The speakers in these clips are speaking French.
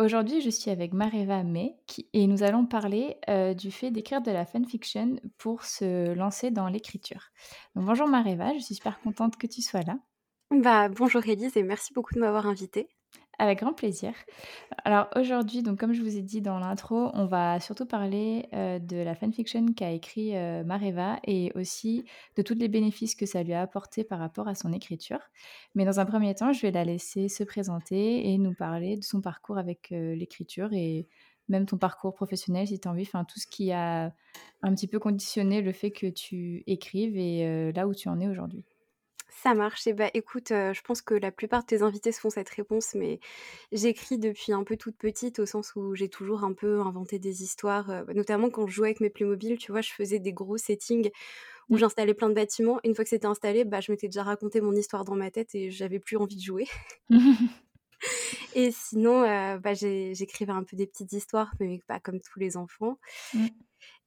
Aujourd'hui, je suis avec Mareva May et nous allons parler euh, du fait d'écrire de la fanfiction pour se lancer dans l'écriture. bonjour Mareva, je suis super contente que tu sois là. Bah, bonjour Elise et merci beaucoup de m'avoir invitée. Avec grand plaisir. Alors aujourd'hui, donc comme je vous ai dit dans l'intro, on va surtout parler euh, de la fanfiction qu'a écrit euh, Mareva et aussi de tous les bénéfices que ça lui a apporté par rapport à son écriture. Mais dans un premier temps, je vais la laisser se présenter et nous parler de son parcours avec euh, l'écriture et même ton parcours professionnel si tu as envie, enfin tout ce qui a un petit peu conditionné le fait que tu écrives et là où tu en es aujourd'hui. Ça marche. Et bah écoute, je pense que la plupart de tes invités se font cette réponse, mais j'écris depuis un peu toute petite, au sens où j'ai toujours un peu inventé des histoires, bah, notamment quand je jouais avec mes Playmobil, tu vois, je faisais des gros settings où j'installais plein de bâtiments. une fois que c'était installé, bah, je m'étais déjà raconté mon histoire dans ma tête et j'avais plus envie de jouer. et sinon, bah, j'écrivais un peu des petites histoires, mais pas comme tous les enfants.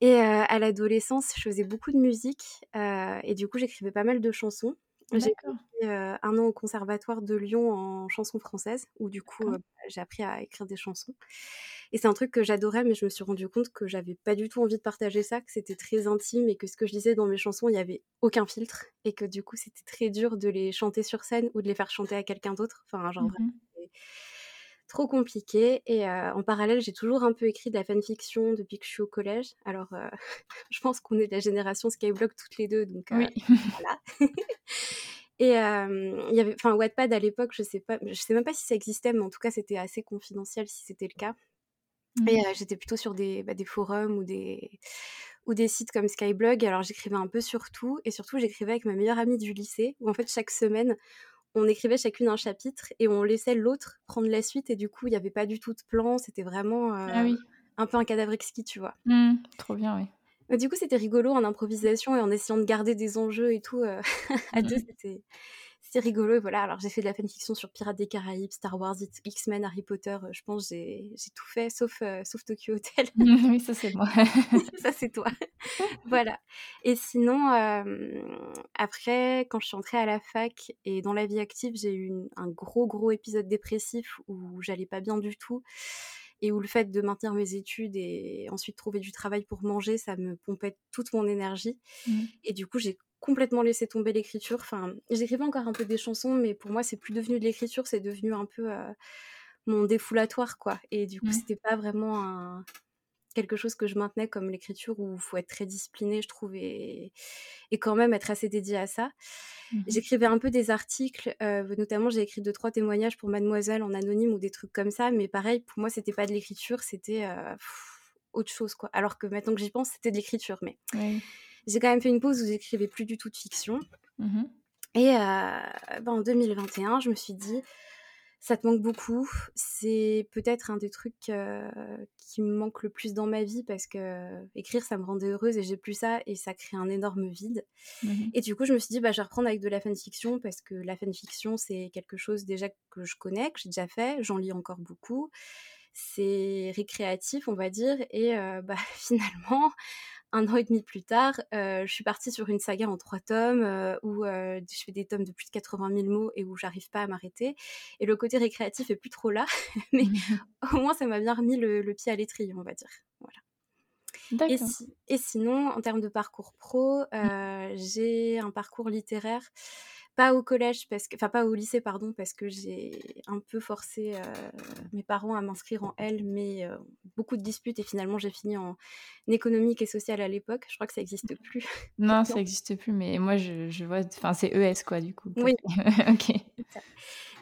Et à l'adolescence, je faisais beaucoup de musique et du coup, j'écrivais pas mal de chansons. J'ai fait un an au conservatoire de Lyon en chanson française, où du coup, bah, j'ai appris à écrire des chansons. Et c'est un truc que j'adorais, mais je me suis rendu compte que j'avais pas du tout envie de partager ça, que c'était très intime et que ce que je disais dans mes chansons, il y avait aucun filtre, et que du coup, c'était très dur de les chanter sur scène ou de les faire chanter à quelqu'un d'autre. Enfin, genre, mmh trop compliqué. Et en parallèle, j'ai toujours un peu écrit de la fanfiction depuis que je suis au collège. Alors, je pense qu'on est de la génération Skyblock toutes les deux, donc oui. voilà. Et il y avait, enfin, Wattpad à l'époque, je sais pas, je sais même pas si ça existait, mais en tout cas, c'était assez confidentiel si c'était le cas. Mmh. Et j'étais plutôt sur des, bah, des forums ou des, ou des sites comme Skyblog. Alors j'écrivais un peu sur tout, et surtout j'écrivais avec ma meilleure amie du lycée, où en fait chaque semaine on écrivait chacune un chapitre et on laissait l'autre prendre la suite et du coup il n'y avait pas du tout de plan, c'était vraiment ah un peu un cadavre exquis, tu vois. Mmh, trop bien, oui. Du coup, c'était rigolo en improvisation et en essayant de garder des enjeux et tout euh, à deux, mmh. c'était c'était rigolo. Et voilà, alors j'ai fait de la fanfiction sur Pirates des Caraïbes, Star Wars, X-Men, Harry Potter. Euh, je pense j'ai j'ai tout fait, sauf, euh, sauf Tokyo Hotel. oui, ça c'est moi. ça c'est toi. voilà. Et sinon, après, quand je suis entrée à la fac et dans la vie active, j'ai eu un gros, gros épisode dépressif où j'allais pas bien du tout et où le fait de maintenir mes études et ensuite trouver du travail pour manger, ça me pompait toute mon énergie. Mmh. Et du coup, j'ai complètement laissé tomber l'écriture. Enfin, j'écrivais encore un peu des chansons, mais pour moi, c'est plus devenu de l'écriture, c'est devenu un peu euh, mon défoulatoire, quoi. Et du coup, mmh. c'était pas vraiment un, quelque chose que je maintenais comme l'écriture où il faut être très discipliné, je trouve, et, quand même être assez dédié à ça. Mmh J'écrivais un peu des articles, euh, notamment j'ai écrit deux, trois témoignages pour Mademoiselle en anonyme ou des trucs comme ça, mais pareil, pour moi, c'était pas de l'écriture, c'était euh, autre chose, quoi. Alors que maintenant que j'y pense, c'était de l'écriture, mais j'ai quand même fait une pause où j'écrivais plus du tout de fiction. Mmh et euh, ben, en 2021, je me suis dit, ça te manque beaucoup. C'est peut-être un des trucs qui me manque le plus dans ma vie parce que écrire, ça me rendait heureuse et j'ai plus ça et ça crée un énorme vide. Mmh et du coup, je me suis dit, bah, je vais reprendre avec de la fanfiction parce que la fanfiction, c'est quelque chose déjà que je connais, que j'ai déjà fait, j'en lis encore beaucoup. C'est récréatif, on va dire, et bah, finalement, un an et demi plus tard, euh, je suis partie sur une saga en trois tomes euh, où euh, je fais des tomes de plus de 80 000 mots et où j'arrive pas à m'arrêter. Et le côté récréatif est plus trop là, mais au moins ça m'a bien remis le, pied à l'étrier, on va dire. Voilà. Et, et, sinon, en termes de parcours pro, mmh. j'ai un parcours littéraire pas au collège, parce que, enfin pas au lycée, pardon, parce que j'ai un peu forcé mes parents à m'inscrire en L, mais beaucoup de disputes et finalement j'ai fini en économique et sociale à l'époque. Je crois que ça n'existe plus. Non, ça n'existe plus, mais moi je, je vois, enfin c'est ES quoi du coup. Oui. ok.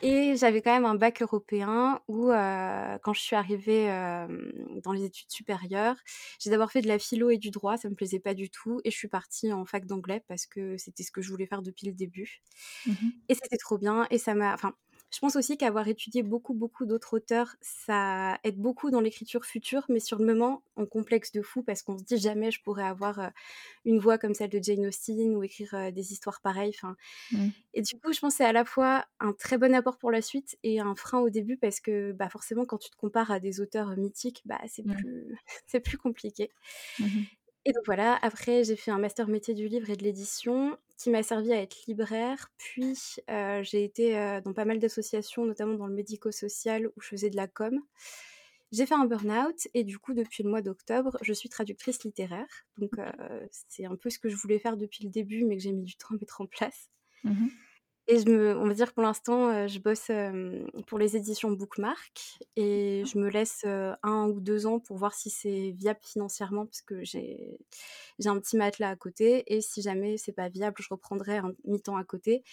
Et j'avais quand même un bac européen où, euh, quand je suis arrivée euh, dans les études supérieures, j'ai d'abord fait de la philo et du droit, ça me plaisait pas du tout, et je suis partie en fac d'anglais parce que c'était ce que je voulais faire depuis le début. Mmh et c'était trop bien, et ça m'a, enfin, Je pense aussi qu'avoir étudié beaucoup, beaucoup d'autres auteurs, ça aide beaucoup dans l'écriture future, mais sur le moment, on complexe de fou parce qu'on se dit jamais je pourrais avoir une voix comme celle de Jane Austen ou écrire des histoires pareilles. Mmh. Et du coup, je pense que c'est à la fois un très bon apport pour la suite et un frein au début parce que bah, forcément, quand tu te compares à des auteurs mythiques, bah, c'est mmh. plus, plus compliqué. Mmh et donc voilà, après j'ai fait un master métier du livre et de l'édition qui m'a servi à être libraire. Puis j'ai été dans pas mal d'associations, notamment dans le médico-social où je faisais de la com. J'ai fait un burn-out et du coup depuis le mois d'octobre, je suis traductrice littéraire. Donc c'est un peu ce que je voulais faire depuis le début mais que j'ai mis du temps à mettre en place. Mmh et je me, on va dire que pour l'instant, je bosse pour les éditions Bookmark et je me laisse un ou deux ans pour voir si c'est viable financièrement parce que j'ai un petit matelas à côté et si jamais c'est pas viable, je reprendrai un mi-temps à côté.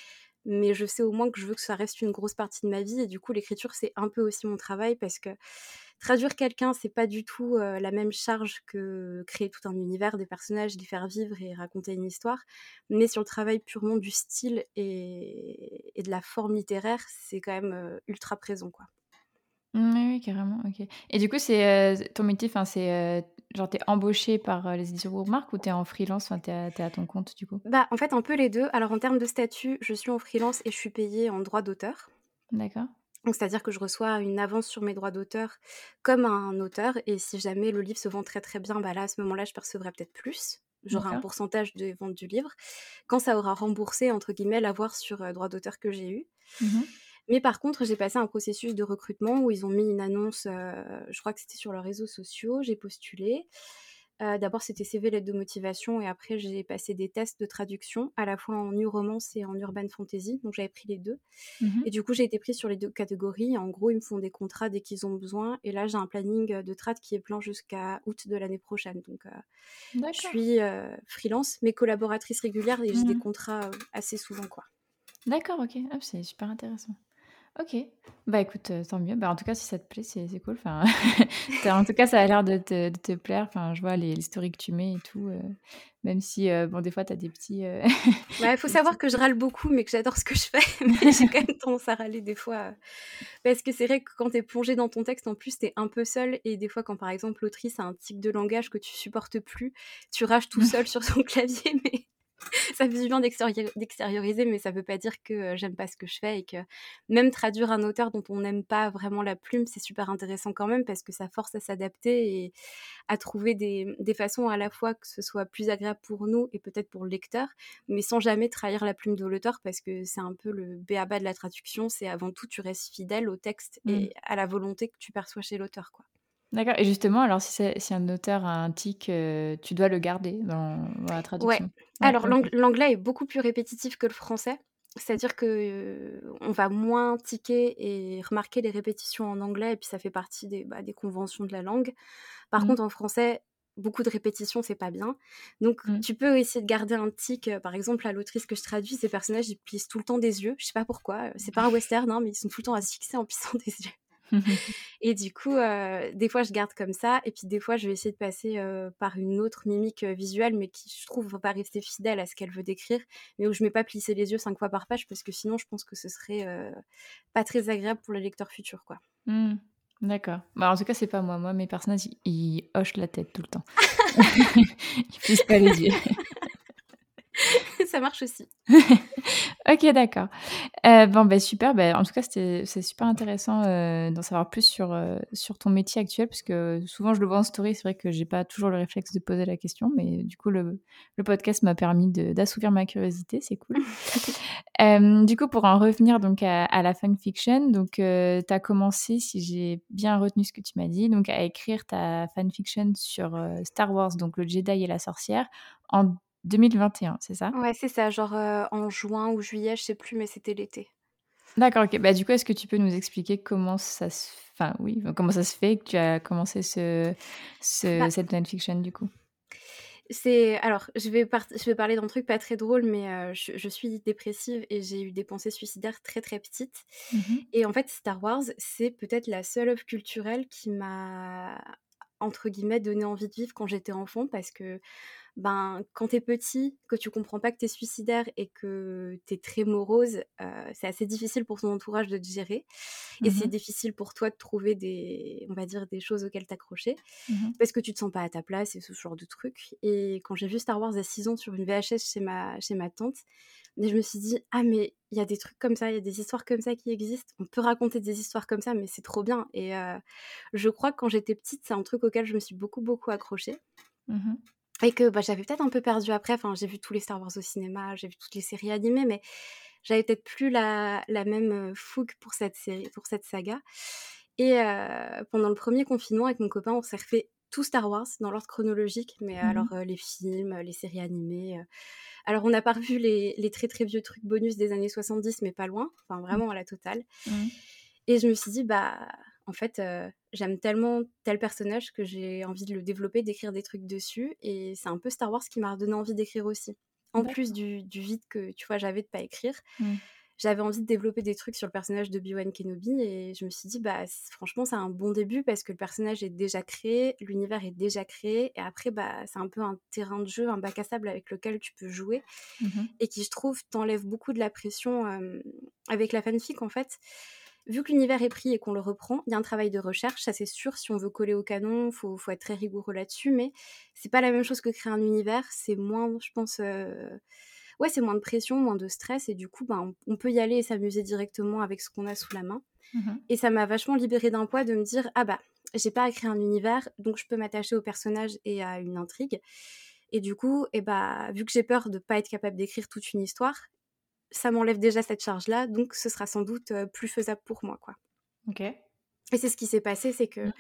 Mais je sais au moins que je veux que ça reste une grosse partie de ma vie et du coup l'écriture c'est un peu aussi mon travail parce que traduire quelqu'un, c'est pas du tout la même charge que créer tout un univers, des personnages, les faire vivre et raconter une histoire. Mais sur le travail purement du style et, de la forme littéraire, c'est quand même ultra présent, quoi. Mmh, oui, carrément, OK. Et du coup, c'est ton métier, enfin, c'est genre, t'es embauché par les éditions Bookmark ou t'es en freelance, enfin, t'es à, es à ton compte du coup? Bah, en fait, un peu les deux. Alors, en termes de statut, je suis en freelance et je suis payée en droit d'auteur. D'accord c'est-à-dire que je reçois une avance sur mes droits d'auteur comme un auteur et si jamais le livre se vend très très bien, bah là à ce moment-là je percevrai peut-être plus. J'aurai un pourcentage de vente du livre quand ça aura remboursé entre guillemets l'avoir sur droit droits d'auteur que j'ai eu. Mmh Mais par contre, j'ai passé un processus de recrutement où ils ont mis une annonce, je crois que c'était sur leurs réseaux sociaux, j'ai postulé. D'abord, c'était CV, lettre de motivation, et après, j'ai passé des tests de traduction, à la fois en new romance et en urban fantasy. Donc, j'avais pris les deux. Mmh et du coup, j'ai été prise sur les deux catégories. En gros, ils me font des contrats dès qu'ils ont besoin. Et là, j'ai un planning de trad qui est plein jusqu'à août de l'année prochaine. Donc, je suis freelance, mais collaboratrice régulière, et j'ai des mmh contrats assez souvent, quoi. D'accord, ok. Ah, c'est super intéressant. Ok. Bah écoute, euh, tant mieux. Bah, en tout cas, si ça te plaît, c'est cool. Enfin, en tout cas, ça a l'air de te, de te plaire. Enfin, je vois les, que tu mets et tout. Euh, même si, euh, bon, des fois, tu as des petits. Bah, il faut savoir que je râle beaucoup, mais que j'adore ce que je fais. mais j'ai quand même tendance à râler des fois. parce que c'est vrai que quand tu es plongé dans ton texte, en plus, tu es un peu seul. Et des fois, quand par exemple, l'autrice a un tic de langage que tu supportes plus, tu rages tout seul sur son clavier. Mais ça fait du bien d'extérioriser, mais ça veut pas dire que j'aime pas ce que je fais et que même traduire un auteur dont on n'aime pas vraiment la plume, c'est super intéressant quand même parce que ça force à s'adapter et à trouver des, façons à la fois que ce soit plus agréable pour nous et peut-être pour le lecteur, mais sans jamais trahir la plume de l'auteur parce que c'est un peu le béaba de la traduction, c'est avant tout tu restes fidèle au texte et mmh. à la volonté que tu perçois chez l'auteur, quoi. D'accord. Et justement, alors si, si un auteur a un tic, euh, tu dois le garder dans, la traduction. Ouais. Alors l'anglais est beaucoup plus répétitif que le français. C'est-à-dire que euh, on va moins tiquer et remarquer les répétitions en anglais, et puis ça fait partie des, bah, des conventions de la langue. Par mmh. contre, en français, beaucoup de répétitions, c'est pas bien. Donc, mmh. tu peux essayer de garder un tic. Euh, par exemple, à l'autrice que je traduis, ces personnages, ils plissent tout le temps des yeux. Je sais pas pourquoi. C'est pas un western, hein, mais ils sont tout le temps à se fixer en plissant des yeux. et du coup, des fois, je garde comme ça. Et puis, des fois, je vais essayer de passer par une autre mimique visuelle, mais qui, je trouve, va pas rester fidèle à ce qu'elle veut décrire. Mais où je ne mets pas plisser les yeux cinq fois par page, parce que sinon, je pense que ce serait pas très agréable pour le lecteur futur, quoi. Mmh. D'accord. Bah, en tout cas, c'est pas moi. Moi, mes personnages, ils, hochent la tête tout le temps. ils plissent pas les yeux. Ça marche aussi. ok, d'accord. Euh, bon, ben super. Ben, en tout cas, c'est super intéressant euh, d'en savoir plus sur, euh, sur ton métier actuel, parce que souvent je le vois en story. C'est vrai que j'ai pas toujours le réflexe de poser la question, mais du coup, le, le podcast m'a permis d'assouvir ma curiosité. C'est cool. du coup, pour en revenir donc à, à la fanfiction, donc tu as commencé, si j'ai bien retenu ce que tu m'as dit, donc à écrire ta fanfiction sur Star Wars, donc le Jedi et la sorcière, en 2021, c'est ça? Ouais, c'est ça, genre, en juin ou juillet, je sais plus, mais c'était l'été. D'accord, OK. Bah, du coup, est-ce que tu peux nous expliquer comment ça se enfin, oui, comment ça se fait que tu as commencé ce ce bah cette fanfiction, du coup? C'est alors, je vais je vais parler d'un truc pas très drôle, mais je suis dépressive et j'ai eu des pensées suicidaires très, très petites mmh et en fait, Star Wars, c'est peut-être la seule œuvre culturelle qui m'a, entre guillemets, «donné envie de vivre» quand j'étais enfant parce que ben, quand t'es petit, que tu comprends pas que t'es suicidaire et que t'es très morose, euh, c'est assez difficile pour ton entourage de te gérer. Et c'est Mmh difficile pour toi de trouver des, on va dire, des choses auxquelles t'accrocher Mmh parce que tu te sens pas à ta place et ce genre de trucs. Et quand j'ai vu Star Wars à 6 ans sur une VHS chez ma, chez ma tante, je me suis dit, ah mais il y a des trucs comme ça, il y a des histoires comme ça qui existent. On peut raconter des histoires comme ça, mais c'est trop bien. Et euh, je crois que quand j'étais petite, c'est un truc auquel je me suis beaucoup, beaucoup accrochée. Mmh Et que bah, j'avais peut-être un peu perdu après. Enfin, j'ai vu tous les Star Wars au cinéma, j'ai vu toutes les séries animées, mais j'avais peut-être plus la, la même fougue pour cette série, pour cette saga. Et euh, pendant le premier confinement, avec mon copain, on s'est refait tout Star Wars dans l'ordre chronologique, mais Mmh alors euh, les films, les séries animées. euh. Alors, on n'a pas revu les, les très très vieux trucs bonus des années 70, mais pas loin. Enfin, vraiment à la totale. Mmh. Et je me suis dit, bah, en fait, euh, j'aime tellement tel personnage que j'ai envie de le développer, d'écrire des trucs dessus. Et c'est un peu Star Wars qui m'a redonné envie d'écrire aussi. En plus du, du vide que, tu vois, j'avais de pas écrire, Mmh. j'avais envie de développer des trucs sur le personnage de Obi-Wan Kenobi. Et je me suis dit, bah, franchement, c'est un bon début parce que le personnage est déjà créé, l'univers est déjà créé. Et après, bah, c'est un peu un terrain de jeu, un bac à sable avec lequel tu peux jouer Mmh et qui, je trouve, t'enlève beaucoup de la pression euh, avec la fanfic, en fait. Vu que l'univers est pris et qu'on le reprend, il y a un travail de recherche, ça c'est sûr. Si on veut coller au canon, faut, faut être très rigoureux là-dessus, mais c'est pas la même chose que créer un univers. C'est moins, je pense, euh, ouais, c'est moins de pression, moins de stress, et du coup, ben, on, on peut y aller et s'amuser directement avec ce qu'on a sous la main. Mmh Et ça m'a vachement libérée d'un poids de me dire, ah bah, j'ai pas à créer un univers, donc je peux m'attacher au personnage et à une intrigue. Et du coup, et bah, vu que j'ai peur de pas être capable d'écrire toute une histoire, ça m'enlève déjà cette charge-là, donc ce sera sans doute plus faisable pour moi, quoi. OK. Et c'est ce qui s'est passé, c'est que Mmh.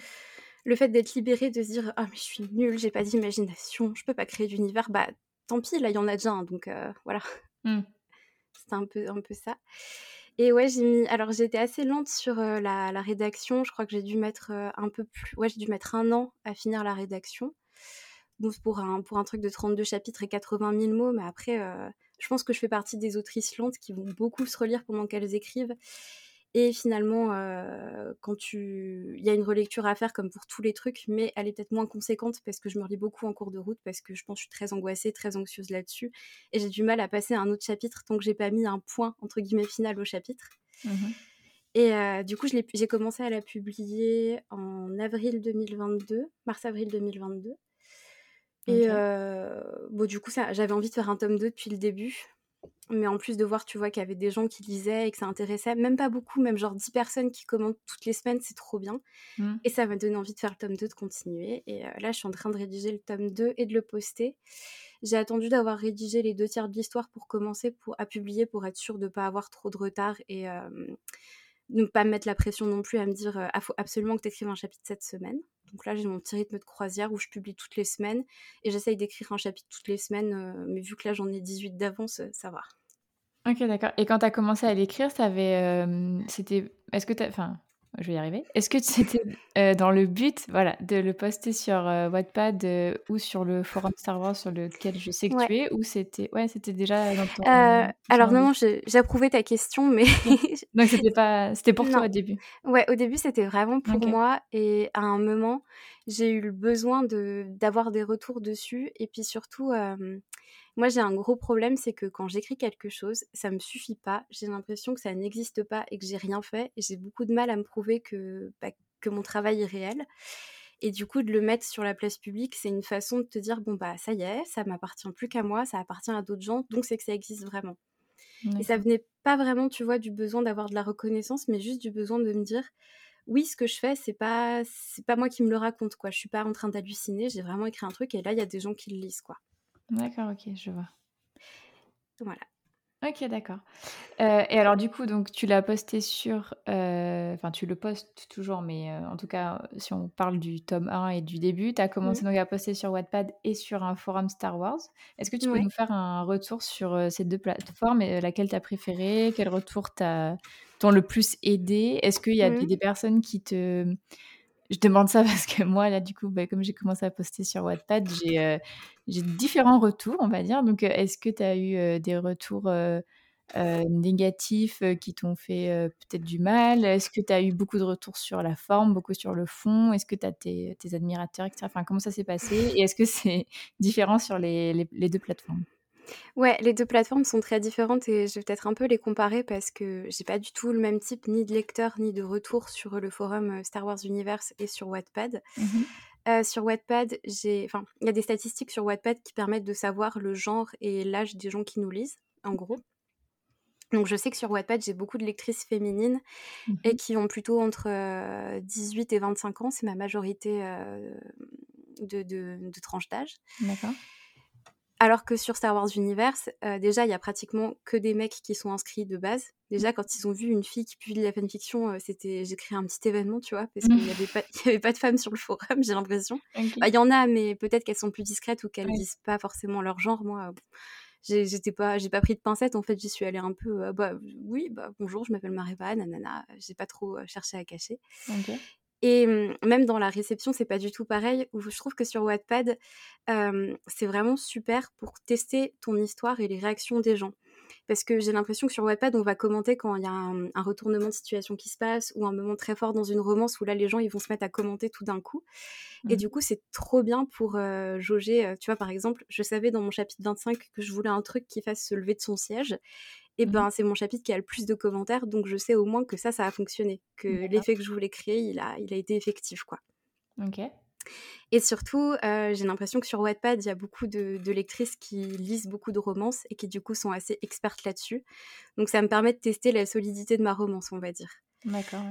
le fait d'être libérée, de se dire ah mais je suis nulle, j'ai pas d'imagination, je peux pas créer d'univers, bah tant pis, là il y en a déjà un, donc euh, voilà, Mmh. c'était un peu un peu ça. Et ouais, j'ai mis, alors j'étais assez lente sur euh, la, la rédaction, je crois que j'ai dû mettre euh, un peu plus, ouais j'ai dû mettre un an à finir la rédaction. Bon, pour un, pour un truc de 32 chapitres et 80 000 mots, mais après, je pense que je fais partie des autrices lentes qui vont beaucoup se relire pendant qu'elles écrivent. Et finalement, euh, quand tu... il y a une relecture à faire comme pour tous les trucs, mais elle est peut-être moins conséquente parce que je me relis beaucoup en cours de route, parce que je pense que je suis très angoissée, très anxieuse là-dessus. Et j'ai du mal à passer à un autre chapitre tant que j'ai pas mis un point, entre guillemets, final au chapitre. Mmh Et euh, du coup, j'ai commencé à la publier en avril 2022, mars-avril 2022. Et euh, bon, du coup, j'avais envie de faire un tome 2 depuis le début. Mais en plus de voir, tu vois, qu'il y avait des gens qui lisaient et que ça intéressait, même pas beaucoup, même genre 10 personnes qui commentent toutes les semaines, c'est trop bien. Mmh. Et ça m'a donné envie de faire le tome 2, de continuer. Et euh, là, je suis en train de rédiger le tome 2 et de le poster. J'ai attendu d'avoir rédigé les deux tiers de l'histoire pour commencer pour, à publier, pour être sûre de ne pas avoir trop de retard et euh, ne pas me mettre la pression non plus à me dire il faut absolument que tu écrives un chapitre cette semaine. Donc là, j'ai mon petit rythme de croisière où je publie toutes les semaines et j'essaye d'écrire un chapitre toutes les semaines, euh, mais vu que là, j'en ai 18 d'avance, euh, ça va. OK, d'accord. Et quand tu as commencé à l'écrire, ça avait, hem, c'était est-ce que tu enfin, je vais y arriver. Est-ce que c'était, heu, dans le but, voilà, de le poster sur, heu, Wattpad, heu, ou sur le forum Star Wars sur lequel je sais que Ouais. tu es ou c'était ouais, c'était déjà dans ton Euh, alors non, j'approuvais ta question, mais Donc c'était pas c'était pour toi au début? Ouais, au début, c'était vraiment pour moi et à un moment, j'ai eu le besoin de d'avoir des retours dessus et puis surtout, moi, j'ai un gros problème, c'est que quand j'écris quelque chose, ça me suffit pas. J'ai l'impression que ça n'existe pas et que j'ai rien fait j'ai beaucoup de mal à me prouver que, bah, que mon travail est réel et du coup, de le mettre sur la place publique, c'est une façon de te dire: «Bon, bah, ça y est, ça m'appartient plus qu'à moi, ça appartient à d'autres gens, donc c'est que ça existe vraiment». Et ça venait pas vraiment, tu vois, du besoin d'avoir de la reconnaissance, mais juste du besoin de me dire: «Oui, ce que je fais, c'est pas c'est pas moi qui me le raconte, quoi. Je suis pas en train d'halluciner, j'ai vraiment écrit un truc et là, il y a des gens qui le lisent, quoi». D'accord, OK, je vois. Voilà. OK, d'accord. Heu et alors du coup, donc tu l'as posté sur, heu, enfin tu le postes toujours, mais heu, en tout cas, si on parle du tome 1 et du début, tu as commencé Mmh. donc à poster sur Wattpad et sur un forum Star Wars. Est-ce que tu peux nous faire un retour sur, ces 2 plateformes et laquelle tu as préférée? Quels retours t'a t'ont le plus aidé? Est-ce qu'il y a des Mmh. des personnes qui te je demande ça parce que moi là, du coup, bah, comme j'ai commencé à poster sur Wattpad, j'ai, j'ai différents retours, on va dire. Donc, heu, est-ce que tu as eu, heu, des retours, négatifs qui t'ont fait peut-être du mal? Est-ce que tu as eu beaucoup de retours sur la forme, beaucoup sur le fond? Est-ce que tu as tes, admirateurs, etc. Enfin, comment ça s'est passé? Et est-ce que c'est différent sur les, deux plateformes? Ouais, les deux plateformes sont très différentes et je vais peut-être un peu les comparer parce que j'ai pas du tout le même type ni de lecteur ni de retour sur le forum Star Wars Universe et sur Wattpad. Mmh sur Wattpad, j'ai, enfin, il y a des statistiques sur Wattpad qui permettent de savoir le genre et l'âge des gens qui nous lisent, en gros. Donc je sais que sur Wattpad, j'ai beaucoup de lectrices féminines et mmh qui ont plutôt entre 18 et 25 ans. C'est ma majorité de, de, de tranche d'âge. D'accord. Alors que sur Star Wars Universe, déjà, il y a pratiquement que des mecs qui sont inscrits de base. Déjà, quand ils ont vu une fille qui publie de la fanfiction, c'était, j'ai créé un petit événement, tu vois, parce qu'il n'y avait, pas, avait pas de femmes sur le forum, j'ai l'impression. Bah, il y en a, mais peut-être qu'elles sont plus discrètes ou qu'elles disent pas forcément leur genre. Moi, j'étais pas j'ai pas pris de pincettes en fait j'y suis allée un peu euh, bah oui bah bonjour je m'appelle Mariva nanana j'ai pas trop euh, cherché à cacher et même dans la réception c'est pas du tout pareil où je trouve que sur Wattpad c'est vraiment super pour tester ton histoire et les réactions des gens parce que j'ai l'impression que sur Wattpad, on va commenter quand il y a un, retournement de situation qui se passe ou un moment très fort dans une romance où là, les gens, ils vont se mettre à commenter tout d'un coup. Et mmh. du coup, c'est trop bien pour euh, jauger. Tu vois, par exemple, je savais dans mon chapitre 25 que je voulais un truc qui fasse se lever de son siège. Et mmh ben, c'est mon chapitre qui a le plus de commentaires, donc je sais au moins que ça, ça a fonctionné, que l'effet que je voulais créer, il a, il a été effectif, quoi. Ok. Et surtout, j'ai l'impression que sur Wattpad, il y a beaucoup de, lectrices qui lisent beaucoup de romances et qui du coup sont assez expertes là-dessus. Donc ça me permet de tester la solidité de ma romance, on va dire. D'accord.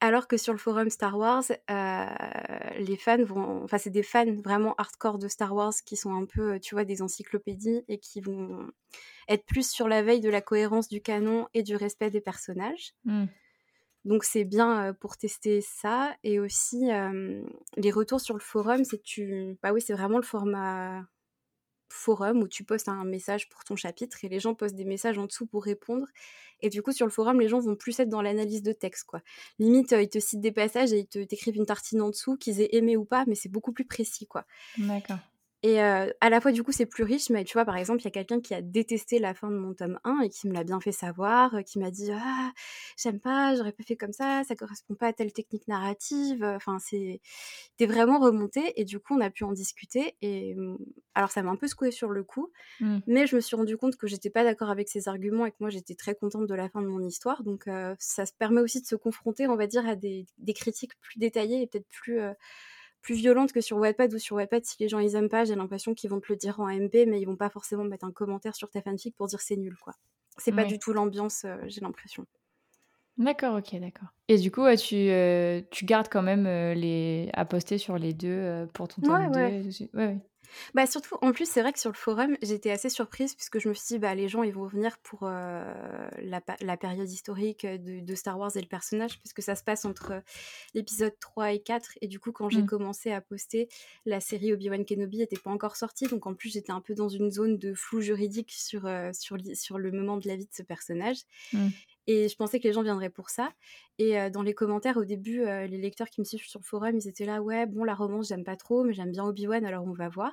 Alors que sur le forum Star Wars, les fans vont, enfin c'est des fans vraiment hardcore de Star Wars qui sont un peu, tu vois, des encyclopédies et qui vont être plus sur la veille de la cohérence du canon et du respect des personnages. Mmh. Donc c'est bien pour tester ça et aussi les retours sur le forum, c'est tu bah oui, c'est vraiment le format forum où tu postes un message pour ton chapitre et les gens postent des messages en dessous pour répondre et du coup sur le forum les gens vont plus être dans l'analyse de texte quoi. Limite ils te citent des passages et ils te t'écrivent une tartine en dessous qu'ils aient aimé ou pas mais c'est beaucoup plus précis quoi. D'accord. Et à la fois, du coup, c'est plus riche, mais tu vois, par exemple, il y a quelqu'un qui a détesté la fin de mon tome 1 et qui me l'a bien fait savoir, qui m'a dit Ah, j'aime pas, j'aurais pas fait comme ça, ça correspond pas à telle technique narrative. Enfin, c'est. T'es vraiment remonté et du coup, on a pu en discuter. Et mmh, alors, ça m'a un peu secoué sur le coup, mmh. mais je me suis rendu compte que j'étais pas d'accord avec ses arguments et que moi, j'étais très contente de la fin de mon histoire. Donc, ça se permet aussi de se confronter, on va dire, à des, des critiques plus détaillées et peut-être plus plus violente que sur Wattpad ou sur Wattpad si les gens ils aiment pas j'ai l'impression qu'ils vont te le dire en MP mais ils vont pas forcément mettre un commentaire sur ta fanfic pour dire c'est nul quoi. C'est pas du tout l'ambiance euh, j'ai l'impression. D'accord ok d'accord. Et du coup tu, euh, tu gardes quand même euh, les à poster sur les deux pour ton tome ouais, 2 ouais. ouais. Bah, surtout, en plus, c'est vrai que sur le forum, j'étais assez surprise puisque je me suis dit, bah, les gens, ils vont venir pour la, la, période historique de, de, Star Wars et le personnage, puisque ça se passe entre l'épisode 3 et 4. Et du coup, quand j'ai mmh. commencé à poster, la série Obi-Wan Kenobi n'était pas encore sortie. Donc, en plus, j'étais un peu dans une zone de flou juridique sur, sur, sur le moment de la vie de ce personnage. Mmh. Et je pensais que les gens viendraient pour ça. Et dans les commentaires, au début, les lecteurs qui me suivent sur le forum, ils étaient là, ouais, bon, la romance, j'aime pas trop, mais j'aime bien Obi-Wan, alors on va voir.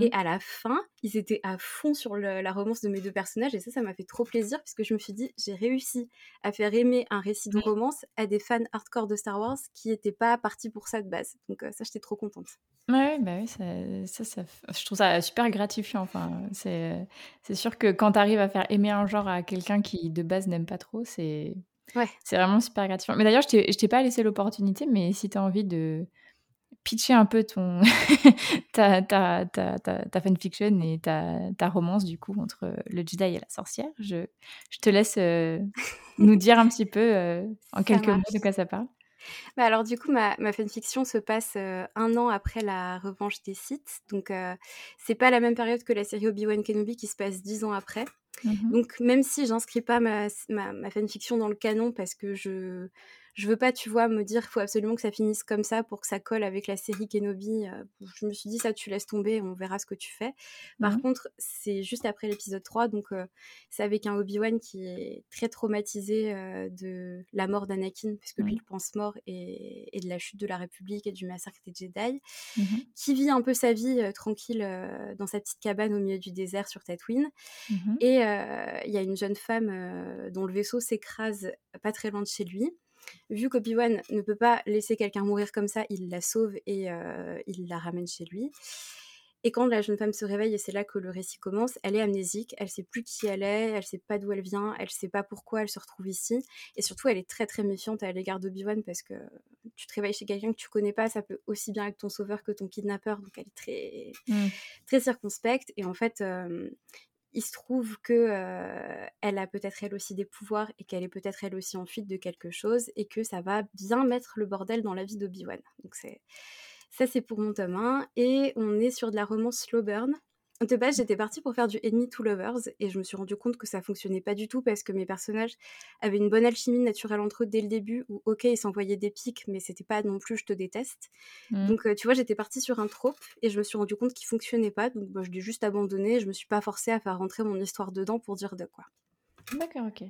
Et mmh. à la fin, ils étaient à fond sur la romance de mes deux personnages, et ça, ça m'a fait trop plaisir, puisque je me suis dit, j'ai réussi à faire aimer un récit de romance à des fans hardcore de Star Wars qui n'étaient pas partis pour ça de base. Donc ça, j'étais trop contente. Ouais, bah oui, ça, ça, je trouve ça super gratifiant. Enfin, c'est, c'est sûr que quand tu arrives à faire aimer un genre à quelqu'un qui de base n'aime pas trop, c'est Ouais. C'est vraiment super gratifiant. Mais d'ailleurs, je t'ai, t'ai pas laissé l'opportunité, mais si tu as envie de pitcher un peu ton ta, ta, ta, ta, fanfiction et ta, ta romance, du coup, entre le Jedi et la sorcière, je, je te laisse euh, nous dire un petit peu euh, en quelques mots de quoi ça parle. Bah alors du coup, ma, ma fanfiction se passe euh, un an après la revanche des Sith. Donc c'est pas la même période que la série Obi-Wan Kenobi qui se passe dix ans après. Mmh Donc même si j'inscris pas ma, ma, fanfiction dans le canon parce que je je veux pas, tu vois, me dire, faut absolument que ça finisse comme ça pour que ça colle avec la série Kenobi. Euh, je me suis dit, ça, tu laisses tomber, on verra ce que tu fais. Par mmh contre, c'est juste après l'épisode 3, donc euh, c'est avec un Obi-Wan qui est très traumatisé euh, de la mort d'Anakin, puisque lui, mmh. il pense mort, et, de la chute de la République et du massacre des Jedi, mmh qui vit un peu sa vie tranquille dans sa petite cabane au milieu du désert sur Tatooine. Et il y a une jeune femme dont le vaisseau s'écrase pas très loin de chez lui vu qu'Obi-Wan ne peut pas laisser quelqu'un mourir comme ça, il la sauve et euh, il la ramène chez lui. Et quand la jeune femme se réveille, et c'est là que le récit commence, elle est amnésique, elle sait plus qui elle est, elle sait pas d'où elle vient, elle sait pas pourquoi elle se retrouve ici. Et surtout, elle est très très méfiante à l'égard d'Obi-Wan parce que tu te réveilles chez quelqu'un que tu connais pas, ça peut aussi bien être ton sauveur que ton kidnappeur, donc elle est très, mmh. très circonspecte. Et en fait, euh, il se trouve que elle a peut-être elle aussi des pouvoirs et qu'elle est peut-être elle aussi en fuite de quelque chose et que ça va bien mettre le bordel dans la vie d'Obi-Wan. Donc c'est ça c'est pour mon tome 1 et on est sur de la romance slow burn. De base, j'étais partie pour faire du Enemy to Lovers et je me suis rendu compte que ça fonctionnait pas du tout parce que mes personnages avaient une bonne alchimie naturelle entre eux dès le début où, ok, ils s'envoyaient des pics, mais c'était pas non plus je te déteste. Mmh. Donc, euh, tu vois, j'étais partie sur un trope et je me suis rendu compte qu'il fonctionnait pas. Donc, bah, je l'ai juste abandonné. Je me suis pas forcée à faire rentrer mon histoire dedans pour dire de quoi. D'accord, ok.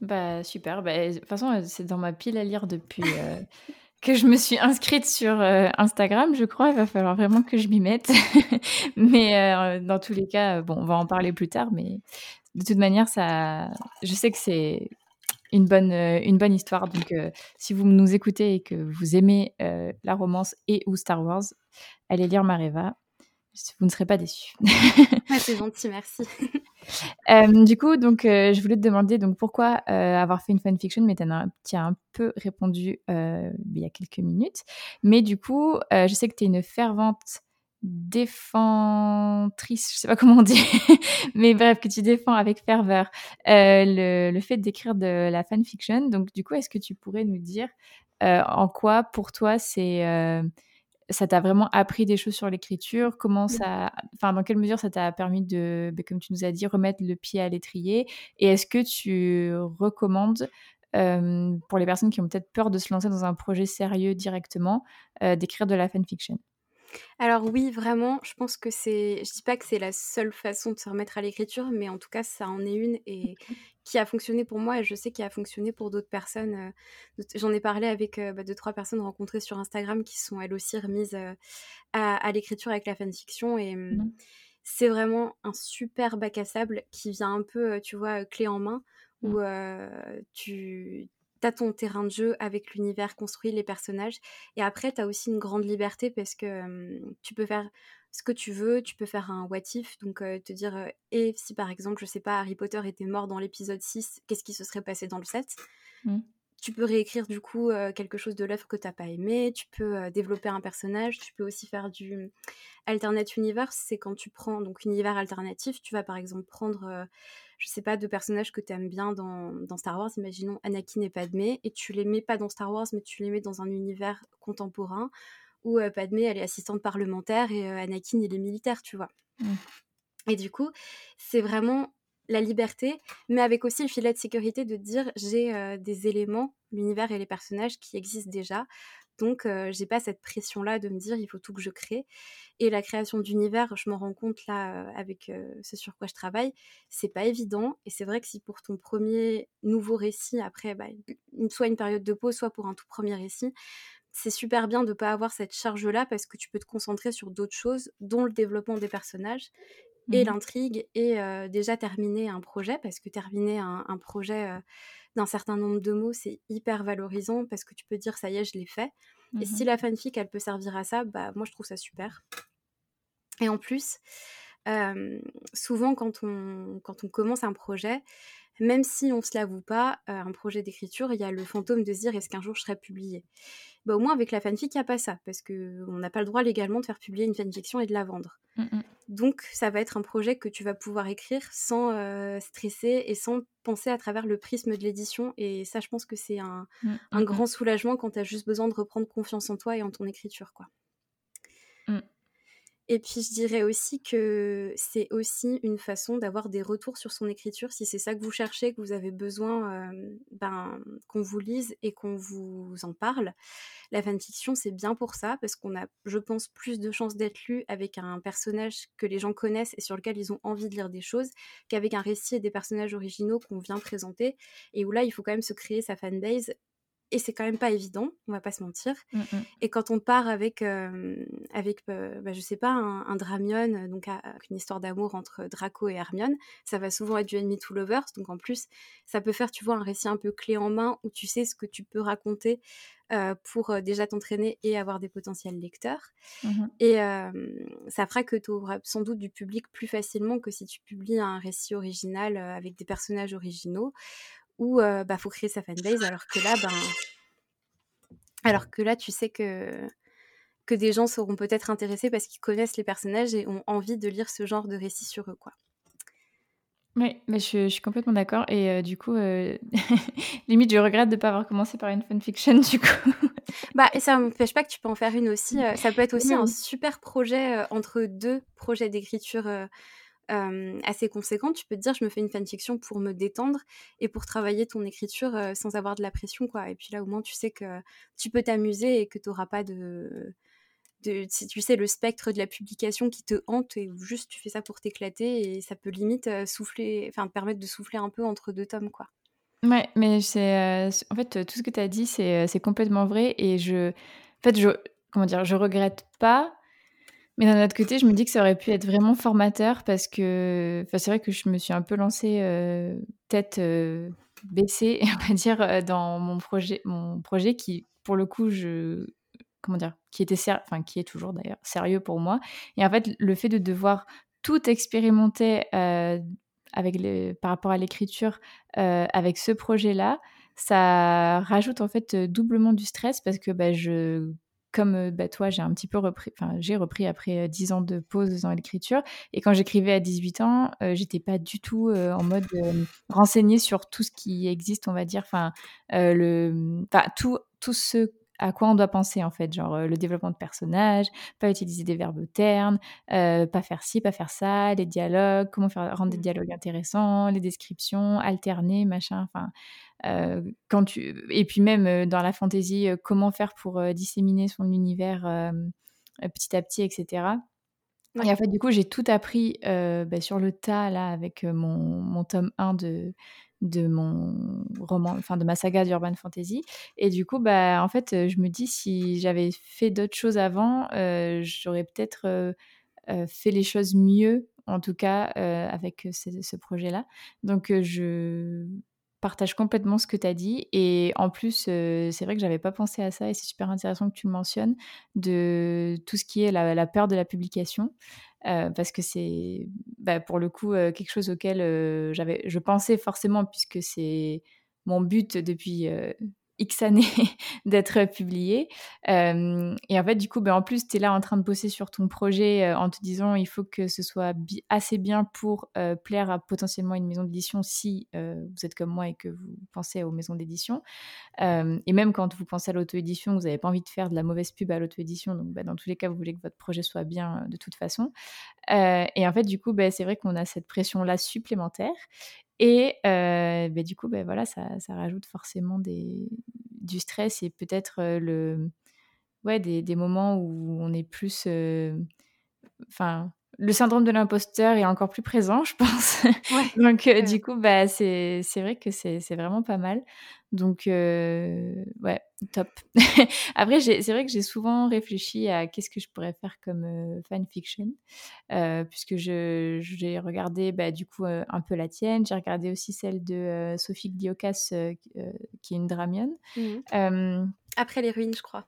Bah, super. Bah, de toute façon, euh, c'est dans ma pile à lire depuis. Euh, que je me suis inscrite sur euh, Instagram, je crois. Il va falloir vraiment que je m'y mette. mais euh, dans tous les cas, bon, on va en parler plus tard. Mais de toute manière, ça, je sais que c'est une bonne, euh, une bonne histoire. Donc, si vous nous écoutez et que vous aimez la romance et ou Star Wars, allez lire Mareva. Vous ne serez pas déçus. c'est gentil, merci. Euh, du coup, donc, euh, je voulais te demander donc pourquoi euh, avoir fait une fanfiction, mais tu as, un peu répondu il y a quelques minutes. Mais du coup, je sais que tu es une fervente défentrice, je sais pas comment on dit, mais bref, que tu défends avec ferveur le, le, fait d'écrire de la fanfiction. Donc, du coup, est-ce que tu pourrais nous dire en quoi, pour toi, c'est ça t'a vraiment appris des choses sur l'écriture? Comment ça, enfin, dans quelle mesure ça t'a permis de, ben, comme tu nous as dit, remettre le pied à l'étrier? Et est-ce que tu recommandes pour les personnes qui ont peut-être peur de se lancer dans un projet sérieux directement, d'écrire de la fanfiction? Alors oui, vraiment, je pense que c'est je dis pas que c'est la seule façon de se remettre à l'écriture, mais en tout cas, ça en est une et qui a fonctionné pour moi et je sais qu'il a fonctionné pour d'autres personnes. J'en ai parlé avec bah, deux, trois personnes rencontrées sur Instagram qui sont elles aussi remises à, l'écriture avec la fanfiction et mmh, c'est vraiment un super bac à sable qui vient un peu, tu vois, clé en main où mmh. tu t'as ton terrain de jeu avec l'univers construit, les personnages. Et après, tu as aussi une grande liberté parce que tu peux faire ce que tu veux, tu peux faire un what if, donc te dire, et si par exemple, je sais pas, Harry Potter était mort dans l'épisode 6, qu'est-ce qui se serait passé dans le 7 mmh. Tu peux réécrire du coup quelque chose de l'œuvre que t'as pas aimé, tu peux développer un personnage, tu peux aussi faire du alternate universe, c'est quand tu prends donc univers alternatif, tu vas par exemple prendre je sais pas, de personnages que tu aimes bien dans, dans, Star Wars, imaginons Anakin et Padmé, et tu les mets pas dans Star Wars, mais tu les mets dans un univers contemporain où euh, Padmé, elle est assistante parlementaire et euh, Anakin, il est militaire, tu vois. Mmh. Et du coup, c'est vraiment la liberté, mais avec aussi le filet de sécurité de dire j'ai euh, des éléments, l'univers et les personnages qui existent déjà. Donc, j'ai pas cette pression-là de me dire il faut tout que je crée. Et la création d'univers, je m'en rends compte là avec ce sur quoi je travaille, c'est pas évident. Et c'est vrai que si pour ton premier nouveau récit, après, bah, soit une période de pause, soit pour un tout premier récit, c'est super bien de pas avoir cette charge-là parce que tu peux te concentrer sur d'autres choses, dont le développement des personnages et mmh l'intrigue et déjà terminer un projet parce que terminer un, projet d'un certain nombre de mots c'est hyper valorisant parce que tu peux dire ça y est je l'ai fait. Et si mmh la fanfic elle peut servir à ça bah moi je trouve ça super. Et en plus souvent quand on, quand on commence un projet même si on se l'avoue pas, un projet d'écriture, il y a le fantôme de se dire est-ce qu'un jour je serai publié? Bah, Au moins avec la fanfic, il n'y a pas ça, parce qu'on n'a pas le droit légalement de faire publier une fanfiction et de la vendre. Mmh Donc ça va être un projet que tu vas pouvoir écrire sans stresser et sans penser à travers le prisme de l'édition. Et ça, je pense que c'est un, mmh, un mmh, grand soulagement quand tu as juste besoin de reprendre confiance en toi et en ton écriture. quoi. Et puis je dirais aussi que c'est aussi une façon d'avoir des retours sur son écriture, si c'est ça que vous cherchez, que vous avez besoin ben, qu'on vous lise et qu'on vous en parle. La fanfiction, c'est bien pour ça, parce qu'on a, je pense, plus de chances d'être lu avec un personnage que les gens connaissent et sur lequel ils ont envie de lire des choses, qu'avec un récit et des personnages originaux qu'on vient présenter, et où là, il faut quand même se créer sa fanbase et c'est quand même pas évident, on va pas se mentir. Mmh, mmh. Et quand on part avec, avec bah, je sais pas, un, Dramion, donc une histoire d'amour entre Draco et Hermione, ça va souvent être du Enemy to Lovers, donc en plus, ça peut faire, tu vois, un récit un peu clé en main où tu sais ce que tu peux raconter pour déjà t'entraîner et avoir des potentiels lecteurs. Mmh et ça fera que tu auras sans doute du public plus facilement que si tu publies un récit original avec des personnages originaux où il bah, faut créer sa fanbase, alors que là, ben, alors que là, tu sais que que des gens seront peut-être intéressés parce qu'ils connaissent les personnages et ont envie de lire ce genre de récit sur eux, quoi. Oui, mais je, suis complètement d'accord. Et du coup, limite, je regrette de ne pas avoir commencé par une fanfiction, du coup. bah, et ça m'empêche pas que tu peux en faire une aussi. ça peut être aussi un super projet entre deux projets d'écriture assez conséquente, tu peux te dire je me fais une fanfiction pour me détendre et pour travailler ton écriture sans avoir de la pression quoi. Et puis là au moins tu sais que tu peux t'amuser et que tu n'auras pas de, de tu sais le spectre de la publication qui te hante et juste tu fais ça pour t'éclater et ça peut limite souffler, enfin te permettre de souffler un peu entre deux tomes quoi. Ouais, mais c'est en fait tout ce que tu as dit c'est complètement vrai et je en fait je comment dire, je regrette pas mais d'un autre côté, je me dis que ça aurait pu être vraiment formateur parce que c'est vrai que je me suis un peu lancée euh, tête euh, baissée, on va dire, euh, dans mon projet, mon projet qui, pour le coup, je comment dire, qui était enfin qui est toujours d'ailleurs sérieux pour moi. Et en fait, le fait de devoir tout expérimenter avec par rapport à l'écriture avec ce projet-là, ça rajoute en fait doublement du stress parce que bah, je comme bah, toi, j'ai un petit peu repris, enfin, j'ai repris après 10 ans de pause dans l'écriture. Et quand j'écrivais à 18 ans, j'étais pas du tout en mode renseignée sur tout ce qui existe, on va dire, enfin, le, tout, tout ce à quoi on doit penser en fait, genre le développement de personnages, pas utiliser des verbes ternes, pas faire ci, pas faire ça, les dialogues, comment faire rendre des mmh. dialogues intéressants, les descriptions, alterner, machin, enfin quand tu et puis même dans la fantaisie, comment faire pour disséminer son univers petit à petit, etc. Et en fait, du coup, j'ai tout appris bah, sur le tas là avec mon, mon tome 1 de de mon roman, enfin de ma saga d'urban fantasy. Et du coup, bah, en fait, je me dis si j'avais fait d'autres choses avant, j'aurais peut-être fait les choses mieux, en tout cas avec ce, projet-là. Donc, je partage complètement ce que tu as dit. Et en plus, euh, c'est vrai que j'avais pas pensé à ça et c'est super intéressant que tu le mentionnes, de tout ce qui est la, peur de la publication. Euh, parce que c'est bah, pour le coup euh, quelque chose auquel j'avais, je pensais forcément, puisque c'est mon but depuis X années d'être publié. et en fait, du coup, ben, en plus, tu es là en train de bosser sur ton projet en te disant il faut que ce soit assez bien pour plaire à potentiellement une maison d'édition si vous êtes comme moi et que vous pensez aux maisons d'édition. et même quand vous pensez à l'auto-édition, vous n'avez pas envie de faire de la mauvaise pub à l'auto-édition. Donc, ben, dans tous les cas, vous voulez que votre projet soit bien de toute façon. et en fait, du coup, ben, c'est vrai qu'on a cette pression-là supplémentaire. Et euh, bah, du coup, bah, voilà, ça, ça, rajoute forcément des, du stress et peut-être le, ouais, des, des, moments où on est plus. Enfin, le syndrome de l'imposteur est encore plus présent, je pense. Donc, du coup, bah, c'est vrai que c'est vraiment pas mal. Donc, ouais, top. Après, c'est vrai que j'ai souvent réfléchi à qu'est-ce que je pourrais faire comme fanfiction, puisque j'ai regardé, bah, du coup, un peu la tienne. J'ai regardé aussi celle de Sophie Gliokas, qui est une Dramion. Mmh Après les ruines, je crois.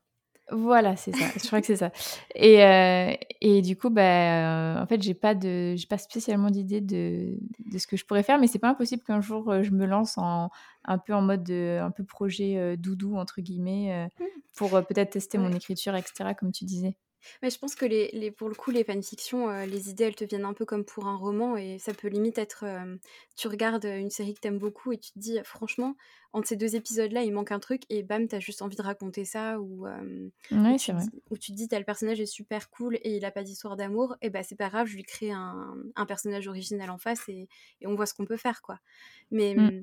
Voilà, c'est ça. Je crois que c'est ça. Et, euh, et du coup, bah, euh, en fait, j'ai pas de, j'ai pas spécialement d'idée de, de, ce que je pourrais faire, mais c'est pas impossible qu'un jour euh, je me lance en un peu en mode un peu projet doudou entre guillemets mmh. pour peut-être tester mon écriture, etc. Comme tu disais. Mais je pense que les, les, pour le coup, les fanfictions, euh, les idées, elles te viennent un peu comme pour un roman et ça peut limite être. euh, tu regardes une série que t'aimes beaucoup et tu te dis, franchement, entre ces deux épisodes-là, il manque un truc et bam, t'as juste envie de raconter ça ou, euh, ou, Ouais, tu c'est vrai. dis, ou tu te dis, tel personnage est super cool et il a pas d'histoire d'amour, et bah c'est pas grave, je lui crée un, un personnage original en face et, et on voit ce qu'on peut faire, quoi. Mais. Mm. hum,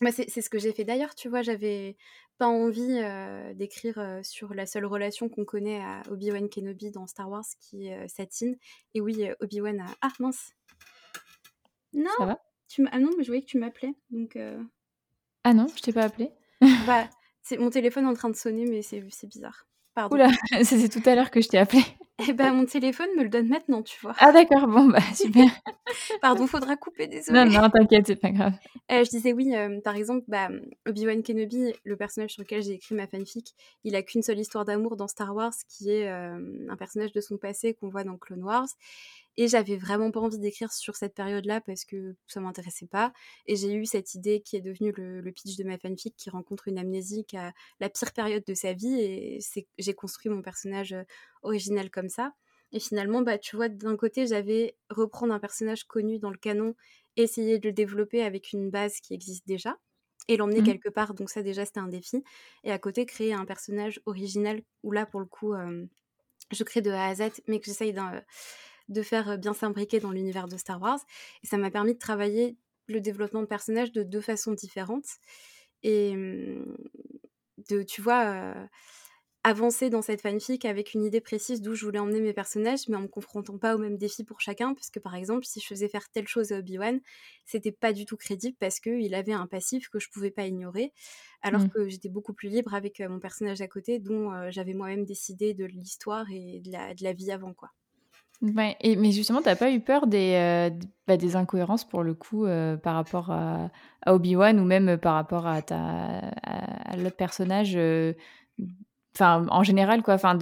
bah, c'est ce que j'ai fait d'ailleurs, tu vois, j'avais pas envie euh, d'écrire euh, sur la seule relation qu'on connaît à Obi-Wan Kenobi dans Star Wars, qui est euh, Satine. Et oui, Obi-Wan a... Ah mince Non Ça va? tu Ah non, mais je voyais que tu m'appelais, donc... Ah non, je t'ai pas appelé. Bah, c'est mon téléphone est en train de sonner, mais c'est c'est bizarre. Pardon. Oula, c'est tout à l'heure que je t'ai appelé. Eh ben, mon téléphone me le donne maintenant, tu vois. Ah d'accord, bon bah super. Pardon, faudra couper, désolé. Non, non, t'inquiète, c'est pas grave. Euh, je disais oui, euh, par exemple, bah, Obi-Wan Kenobi, le personnage sur lequel j'ai écrit ma fanfic, il a qu'une seule histoire d'amour dans Star Wars, qui est euh, un personnage de son passé qu'on voit dans Clone Wars. Et j'avais vraiment pas envie d'écrire sur cette période-là parce que ça m'intéressait pas. Et j'ai eu cette idée qui est devenue le, le pitch de ma fanfic qui rencontre une amnésique à la pire période de sa vie. Et j'ai construit mon personnage euh, original comme ça. Et finalement, bah, tu vois, d'un côté, j'avais reprendre un personnage connu dans le canon, essayer de le développer avec une base qui existe déjà et l'emmener Mhm. quelque part. Donc ça, déjà, c'était un défi. Et à côté, créer un personnage original où là, pour le coup, euh, je crée de A à Z, mais que j'essaye d'un- de faire bien s'imbriquer dans l'univers de Star Wars. Et ça m'a permis de travailler le développement de personnages de deux façons différentes. Et de, tu vois, euh, avancer dans cette fanfic avec une idée précise d'où je voulais emmener mes personnages, mais en me confrontant pas au même défi pour chacun, parce que par exemple, si je faisais faire telle chose à Obi-Wan, c'était pas du tout crédible parce qu'il avait un passif que je pouvais pas ignorer, alors Mm. que j'étais beaucoup plus libre avec mon personnage à côté, dont euh, j'avais moi-même décidé de l'histoire et de la, de la vie avant, quoi. Mais justement, t'as pas eu peur des, euh, bah, incohérences pour le coup euh, par rapport à, Obi-Wan ou même par rapport à, à, l'autre personnage, euh, en général quoi, enfin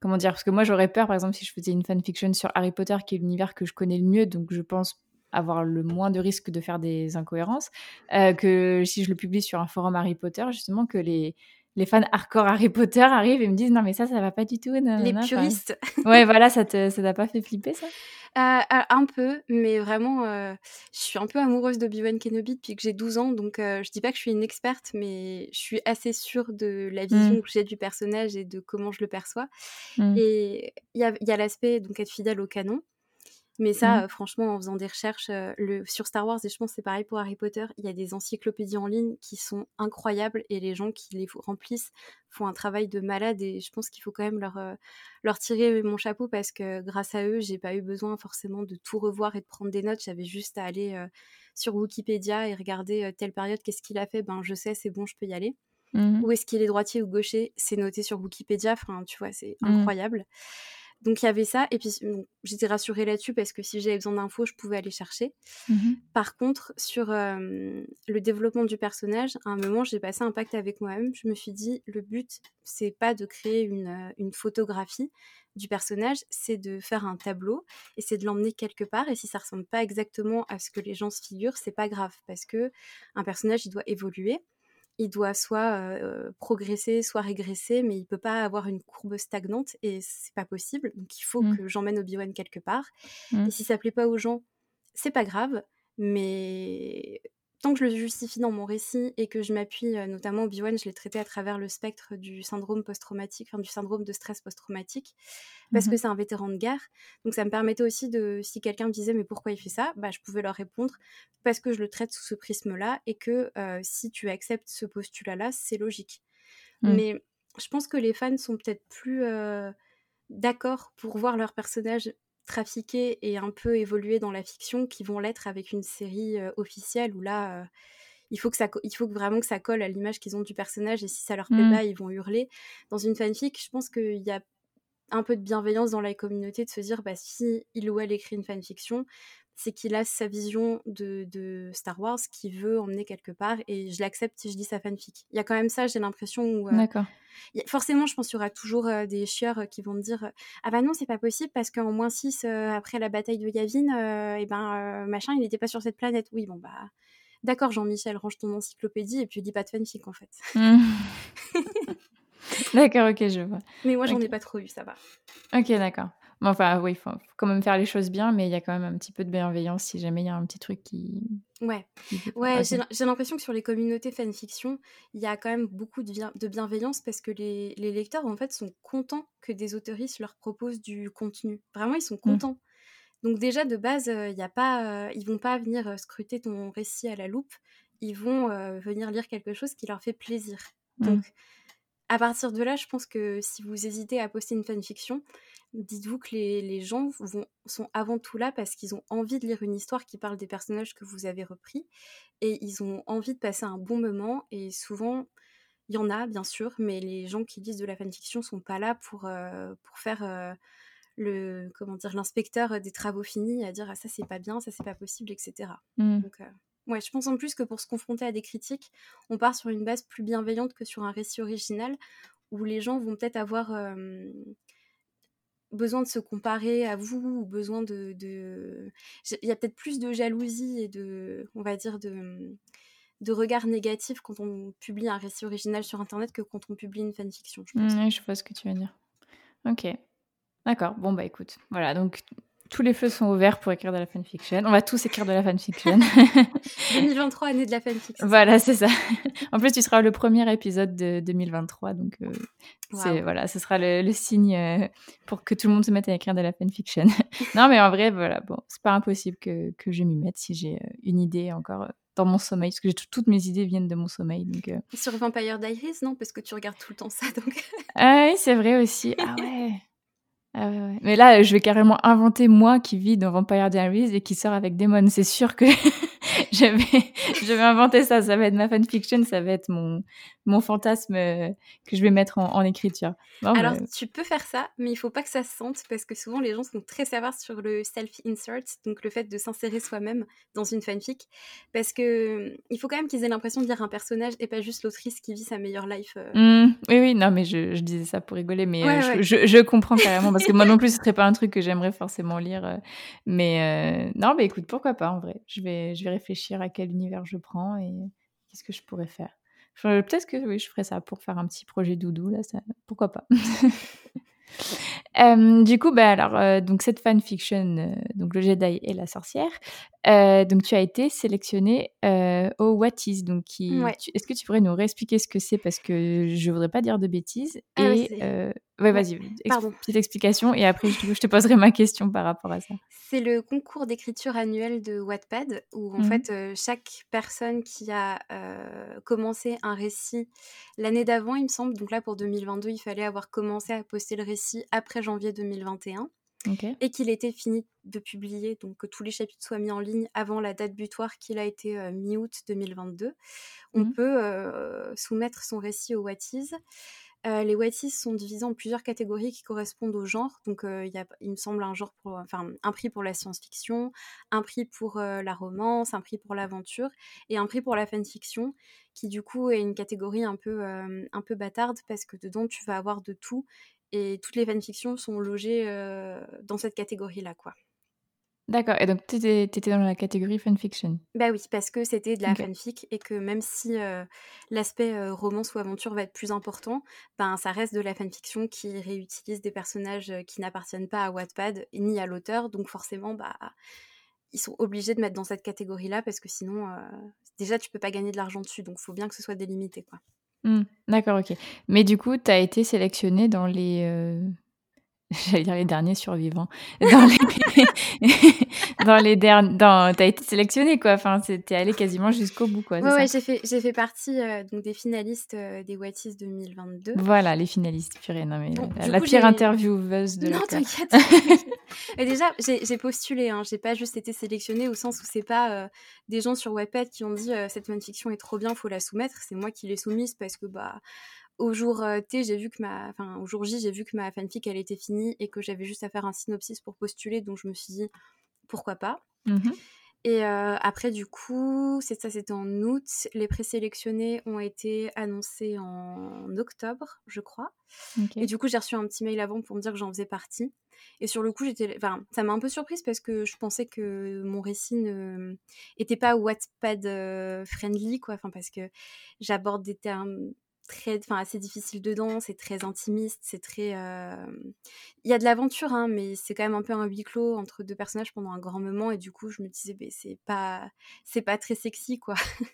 comment dire, parce que moi j'aurais peur par exemple si je faisais une fanfiction sur Harry Potter qui est l'univers que je connais le mieux, donc je pense avoir le moins de risques de faire des incohérences, euh, que si je le publie sur un forum Harry Potter, justement que les les fans hardcore Harry Potter arrivent et me disent non mais ça ça va pas du tout, Les enfin, puristes, Ouais, voilà, ça te, ça t'a pas fait flipper, ça? Euh, un peu, mais vraiment, euh, je suis un peu amoureuse d'Obi-Wan Kenobi depuis que j'ai 12 ans, donc euh, je dis pas que je suis une experte, mais je suis assez sûre de la vision Mm. que j'ai du personnage et de comment je le perçois. Mm. Et il y a, y a l'aspect donc être fidèle au canon, mais ça, Mm. euh, franchement, en faisant des recherches euh, le, sur Star Wars, et je pense que c'est pareil pour Harry Potter, il y a des encyclopédies en ligne qui sont incroyables et les gens qui les remplissent font un travail de malade et je pense qu'il faut quand même leur, euh, leur tirer mon chapeau parce que grâce à eux, j'ai pas eu besoin forcément de tout revoir et de prendre des notes. J'avais juste à aller euh, sur Wikipédia et regarder telle période, qu'est-ce qu'il a fait, ben je sais, c'est bon, je peux y aller. Mhm. Où est-ce qu'il est droitier ou gaucher, c'est noté sur Wikipédia, enfin tu vois, c'est Mm. incroyable. Donc il y avait ça, et puis j'étais rassurée là-dessus parce que si j'avais besoin d'infos, je pouvais aller chercher. Mhm. Par contre, sur euh, le développement du personnage, à un moment, j'ai passé un pacte avec moi-même. Je me suis dit, le but, c'est pas de créer une, une photographie du personnage, c'est de faire un tableau et c'est de l'emmener quelque part. Et si ça ressemble pas exactement à ce que les gens se figurent, c'est pas grave parce que un personnage, il doit évoluer. Il doit soit euh, progresser, soit régresser, mais il peut pas avoir une courbe stagnante et c'est pas possible. Donc il faut Mm. que j'emmène Obi-Wan quelque part. Mm. Et si ça plaît pas aux gens, c'est pas grave, mais tant que je le justifie dans mon récit et que je m'appuie, euh, notamment Obi-Wan, je l'ai traité à travers le spectre du syndrome post-traumatique, enfin du syndrome de stress post-traumatique, parce que Mhm. c'est un vétéran de guerre. Donc ça me permettait aussi de, si quelqu'un me disait mais pourquoi il fait ça, bah je pouvais leur répondre parce que je le traite sous ce prisme-là et que euh, si tu acceptes ce postulat-là, c'est logique. Mm. Mais je pense que les fans sont peut-être plus euh, d'accord pour voir leur personnage trafiquer et un peu évoluer dans la fiction qui vont l'être avec une série euh, officielle où là euh, il faut que ça il faut vraiment que ça colle à l'image qu'ils ont du personnage et si ça leur plaît Mm. pas ils vont hurler dans une fanfic je pense qu'il y a un peu de bienveillance dans la communauté de se dire bah si il ou elle écrit une fanfiction c'est qu'il a sa vision de, de Star Wars qu'il veut emmener quelque part et je l'accepte si je dis sa fanfic. Il y a quand même ça, j'ai l'impression où euh, D'accord. a- forcément, je pense qu'il y aura toujours euh, des chieurs euh, qui vont me dire Ah bah non, c'est pas possible parce qu'en moins 6, après la bataille de Yavin, et ben euh, machin, il n'était pas sur cette planète. Oui, bon bah. D'accord, Jean-Michel, range ton encyclopédie et puis dis pas de fanfic en fait. D'accord, ok, je vois. Mais moi, j'en Ok. ai pas trop eu, ça va. Ok, d'accord. Bon, enfin, oui, il faut, faut quand même faire les choses bien, mais il y a quand même un petit peu de bienveillance si jamais il y a un petit truc qui. Ouais, qui ouais, j'ai l'im- j'ai l'impression que sur les communautés fanfiction, il y a quand même beaucoup de, bien- de bienveillance parce que les, les lecteurs, en fait, sont contents que des autoristes leur proposent du contenu. Vraiment, ils sont Mm. contents. Donc déjà, de base, euh, y a pas, euh, ils vont pas venir euh, scruter ton récit à la loupe. Ils vont euh, venir lire quelque chose qui leur fait plaisir. Mm. Donc, à partir de là, je pense que si vous hésitez à poster une fanfiction, dites-vous que les, les gens vont, sont avant tout là parce qu'ils ont envie de lire une histoire qui parle des personnages que vous avez repris et ils ont envie de passer un bon moment et souvent il y en a bien sûr mais les gens qui lisent de la fanfiction sont pas là pour, euh, pour faire euh, le comment dire l'inspecteur des travaux finis à dire ah, ça c'est pas bien ça c'est pas possible etc donc euh, ouais je pense en plus que pour se confronter à des critiques on part sur une base plus bienveillante que sur un récit original où les gens vont peut-être avoir besoin de se comparer à vous ou besoin de, il y a peut-être plus de jalousie et de on va dire de regard négatif quand on publie un récit original sur internet que quand on publie une fanfiction je pense Mm, oui, je vois ce que tu veux dire. Ok. D'accord. Bon, bah écoute. Voilà, donc tous les feux sont ouverts pour écrire de la fanfiction. On va tous écrire de la fanfiction. 2023 année de la fanfiction voilà, c'est ça. en plus, tu seras le premier épisode de 2023, donc euh, c'est voilà, ce sera le, le signe euh, pour que tout le monde se mette à écrire de la fanfiction. non, mais en vrai, voilà, bon, c'est pas impossible que, que je m'y mette si j'ai euh, une idée encore dans mon sommeil, parce que toutes mes idées viennent de mon sommeil, donc. sur Vampire Diaries non? Parce que tu regardes tout le temps ça donc Ah oui, c'est vrai aussi. Ah ouais. Ah. Mais là, je vais carrément inventer moi qui vis dans Vampire Diaries et qui sort avec Demon. C'est sûr que je, vais, je vais inventer ça. Ça va être ma fanfiction, ça va être mon, mon fantasme euh, que je vais mettre en, en écriture. Non, Alors, mais- tu peux faire ça, mais il faut pas que ça se sente parce que souvent les gens sont très sévères sur le self-insert, donc le fait de s'insérer soi-même dans une fanfic, parce que hum, il faut quand même qu'ils aient l'impression de lire un personnage et pas juste l'autrice qui vit sa meilleure life. euh. Hmm, oui, oui, non, mais je, je disais ça pour rigoler, mais euh, Ouais, je, je, je comprends carrément parce que moi non plus, ce serait pas un truc que j'aimerais forcément lire. euh, mais euh, non, mais écoute, pourquoi pas en vrai. Je vais, je vais réfléchir à quel univers je prends et qu'est-ce que je pourrais faire. Je- Peut-être que oui, je ferais ça pour faire un petit projet doudou là, ça, pourquoi pas. Euh, du coup, bah alors, euh, donc cette fanfiction, euh, donc le Jedi et la sorcière, euh, donc tu as été sélectionnée euh, au What Is, donc Ouais. est-ce que tu pourrais nous réexpliquer ce que c'est? Parce que je voudrais pas dire de bêtises Ah et Ouais, vas-y, ex- petite explication et après je, te poserai ma question par rapport à ça. C'est le concours d'écriture annuel de Wattpad où en Mhm. fait euh, chaque personne qui a euh, commencé un récit l'année d'avant, il me semble, donc là pour 2022, il fallait avoir commencé à poster le récit après janvier 2021 Ok. et qu'il était fini de publier, donc que tous les chapitres soient mis en ligne avant la date butoir qu'il a été euh, mi-août 2022. On Mhm. peut soumettre son récit au What Is. Euh, les What Is sont divisés en plusieurs catégories qui correspondent au genre. Donc, euh, il y a, il me semble, un, genre pour, enfin, un prix pour la science-fiction, un prix pour euh, la romance, un prix pour l'aventure et un prix pour la fanfiction, qui du coup est une catégorie un peu, un peu bâtarde parce que dedans, tu vas avoir de tout et toutes les fanfictions sont logées dans cette catégorie-là, quoi. D'accord. Et donc tu étais, dans la catégorie fanfiction. Bah oui, parce que c'était de la fanfic et que même si euh, l'aspect euh, romance ou aventure va être plus important, ben ça reste de la fanfiction qui réutilise des personnages qui n'appartiennent pas à Wattpad ni à l'auteur, donc forcément bah ils sont obligés de mettre dans cette catégorie-là parce que sinon euh, déjà tu peux pas gagner de l'argent dessus, donc faut bien que ce soit délimité quoi. Hmm, D'accord, ok. Mais du coup, tu as été sélectionnée dans les. J'allais dire les derniers survivants. Dans les, dans les derniers. Dans... T'as été sélectionnée, quoi. Enfin, t'es allée quasiment jusqu'au bout, quoi. Ouais ouais, j'ai fait j'ai fait partie euh, donc des finalistes euh, des What Is 2022. Voilà, les finalistes. Purée, non, mais Bon, la, la coup, pire intervieweuse de Non, t'inquiète. déjà, j'ai postulé, hein, j'ai pas juste été sélectionnée au sens où c'est pas euh, des gens sur Wattpad qui ont dit cette fanfiction est trop bien, faut la soumettre. C'est moi qui l'ai soumise parce que bah au jour euh, T, j'ai vu que ma, enfin au jour J, j'ai vu que ma fanfic elle était finie et que j'avais juste à faire un synopsis pour postuler, donc je me suis dit pourquoi pas. Mhm. Et euh, après, du coup, c'est ça, c'était en août. Les présélectionnés ont été annoncés en octobre, je crois. Et du coup, j'ai reçu un petit mail avant pour me dire que j'en faisais partie. Et sur le coup, j'étais, enfin, ça m'a un peu surprise parce que je pensais que mon récit ne était pas Wattpad euh, friendly, quoi. Enfin, parce que j'aborde des termes très, enfin assez difficile dedans, c'est très intimiste, c'est très, il y a de l'aventure, hein, mais c'est quand même un peu un huis clos entre deux personnages pendant un grand moment, et du coup je me disais, «Beh, c'est pas c'est pas très sexy quoi.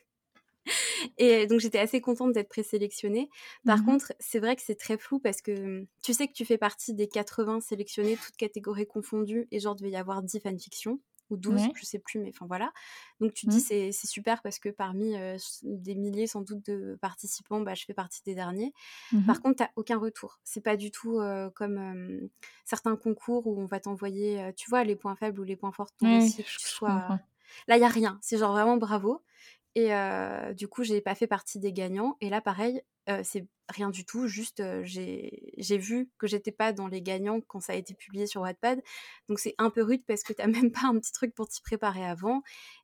Et donc j'étais assez contente d'être présélectionnée. Par Mmh contre, c'est vrai que c'est très flou parce que tu sais que tu fais partie des 80 sélectionnés, toutes catégories confondues, et genre, il devait y avoir 10 fanfictions ou 12, Ouais. je sais plus, mais enfin voilà. Donc tu te dis, Mmh. c'est super parce que parmi euh, des milliers sans doute de participants, bah, je fais partie des derniers. Mmh Par contre, tu aucun retour. C'est pas du tout euh, comme euh, certains concours où on va t'envoyer, tu vois, les points faibles ou les points forts de ton Ouais, oui, récit, que je tu je sois... comprends. Là, il y a rien. C'est genre vraiment bravo. Et du coup, j'ai pas fait partie des gagnants et là pareil, c'est rien du tout, juste, heu, j'ai vu que j'étais pas dans les gagnants quand ça a été publié sur Wattpad. Donc c'est un peu rude parce que tu même pas un petit truc pour t'y préparer avant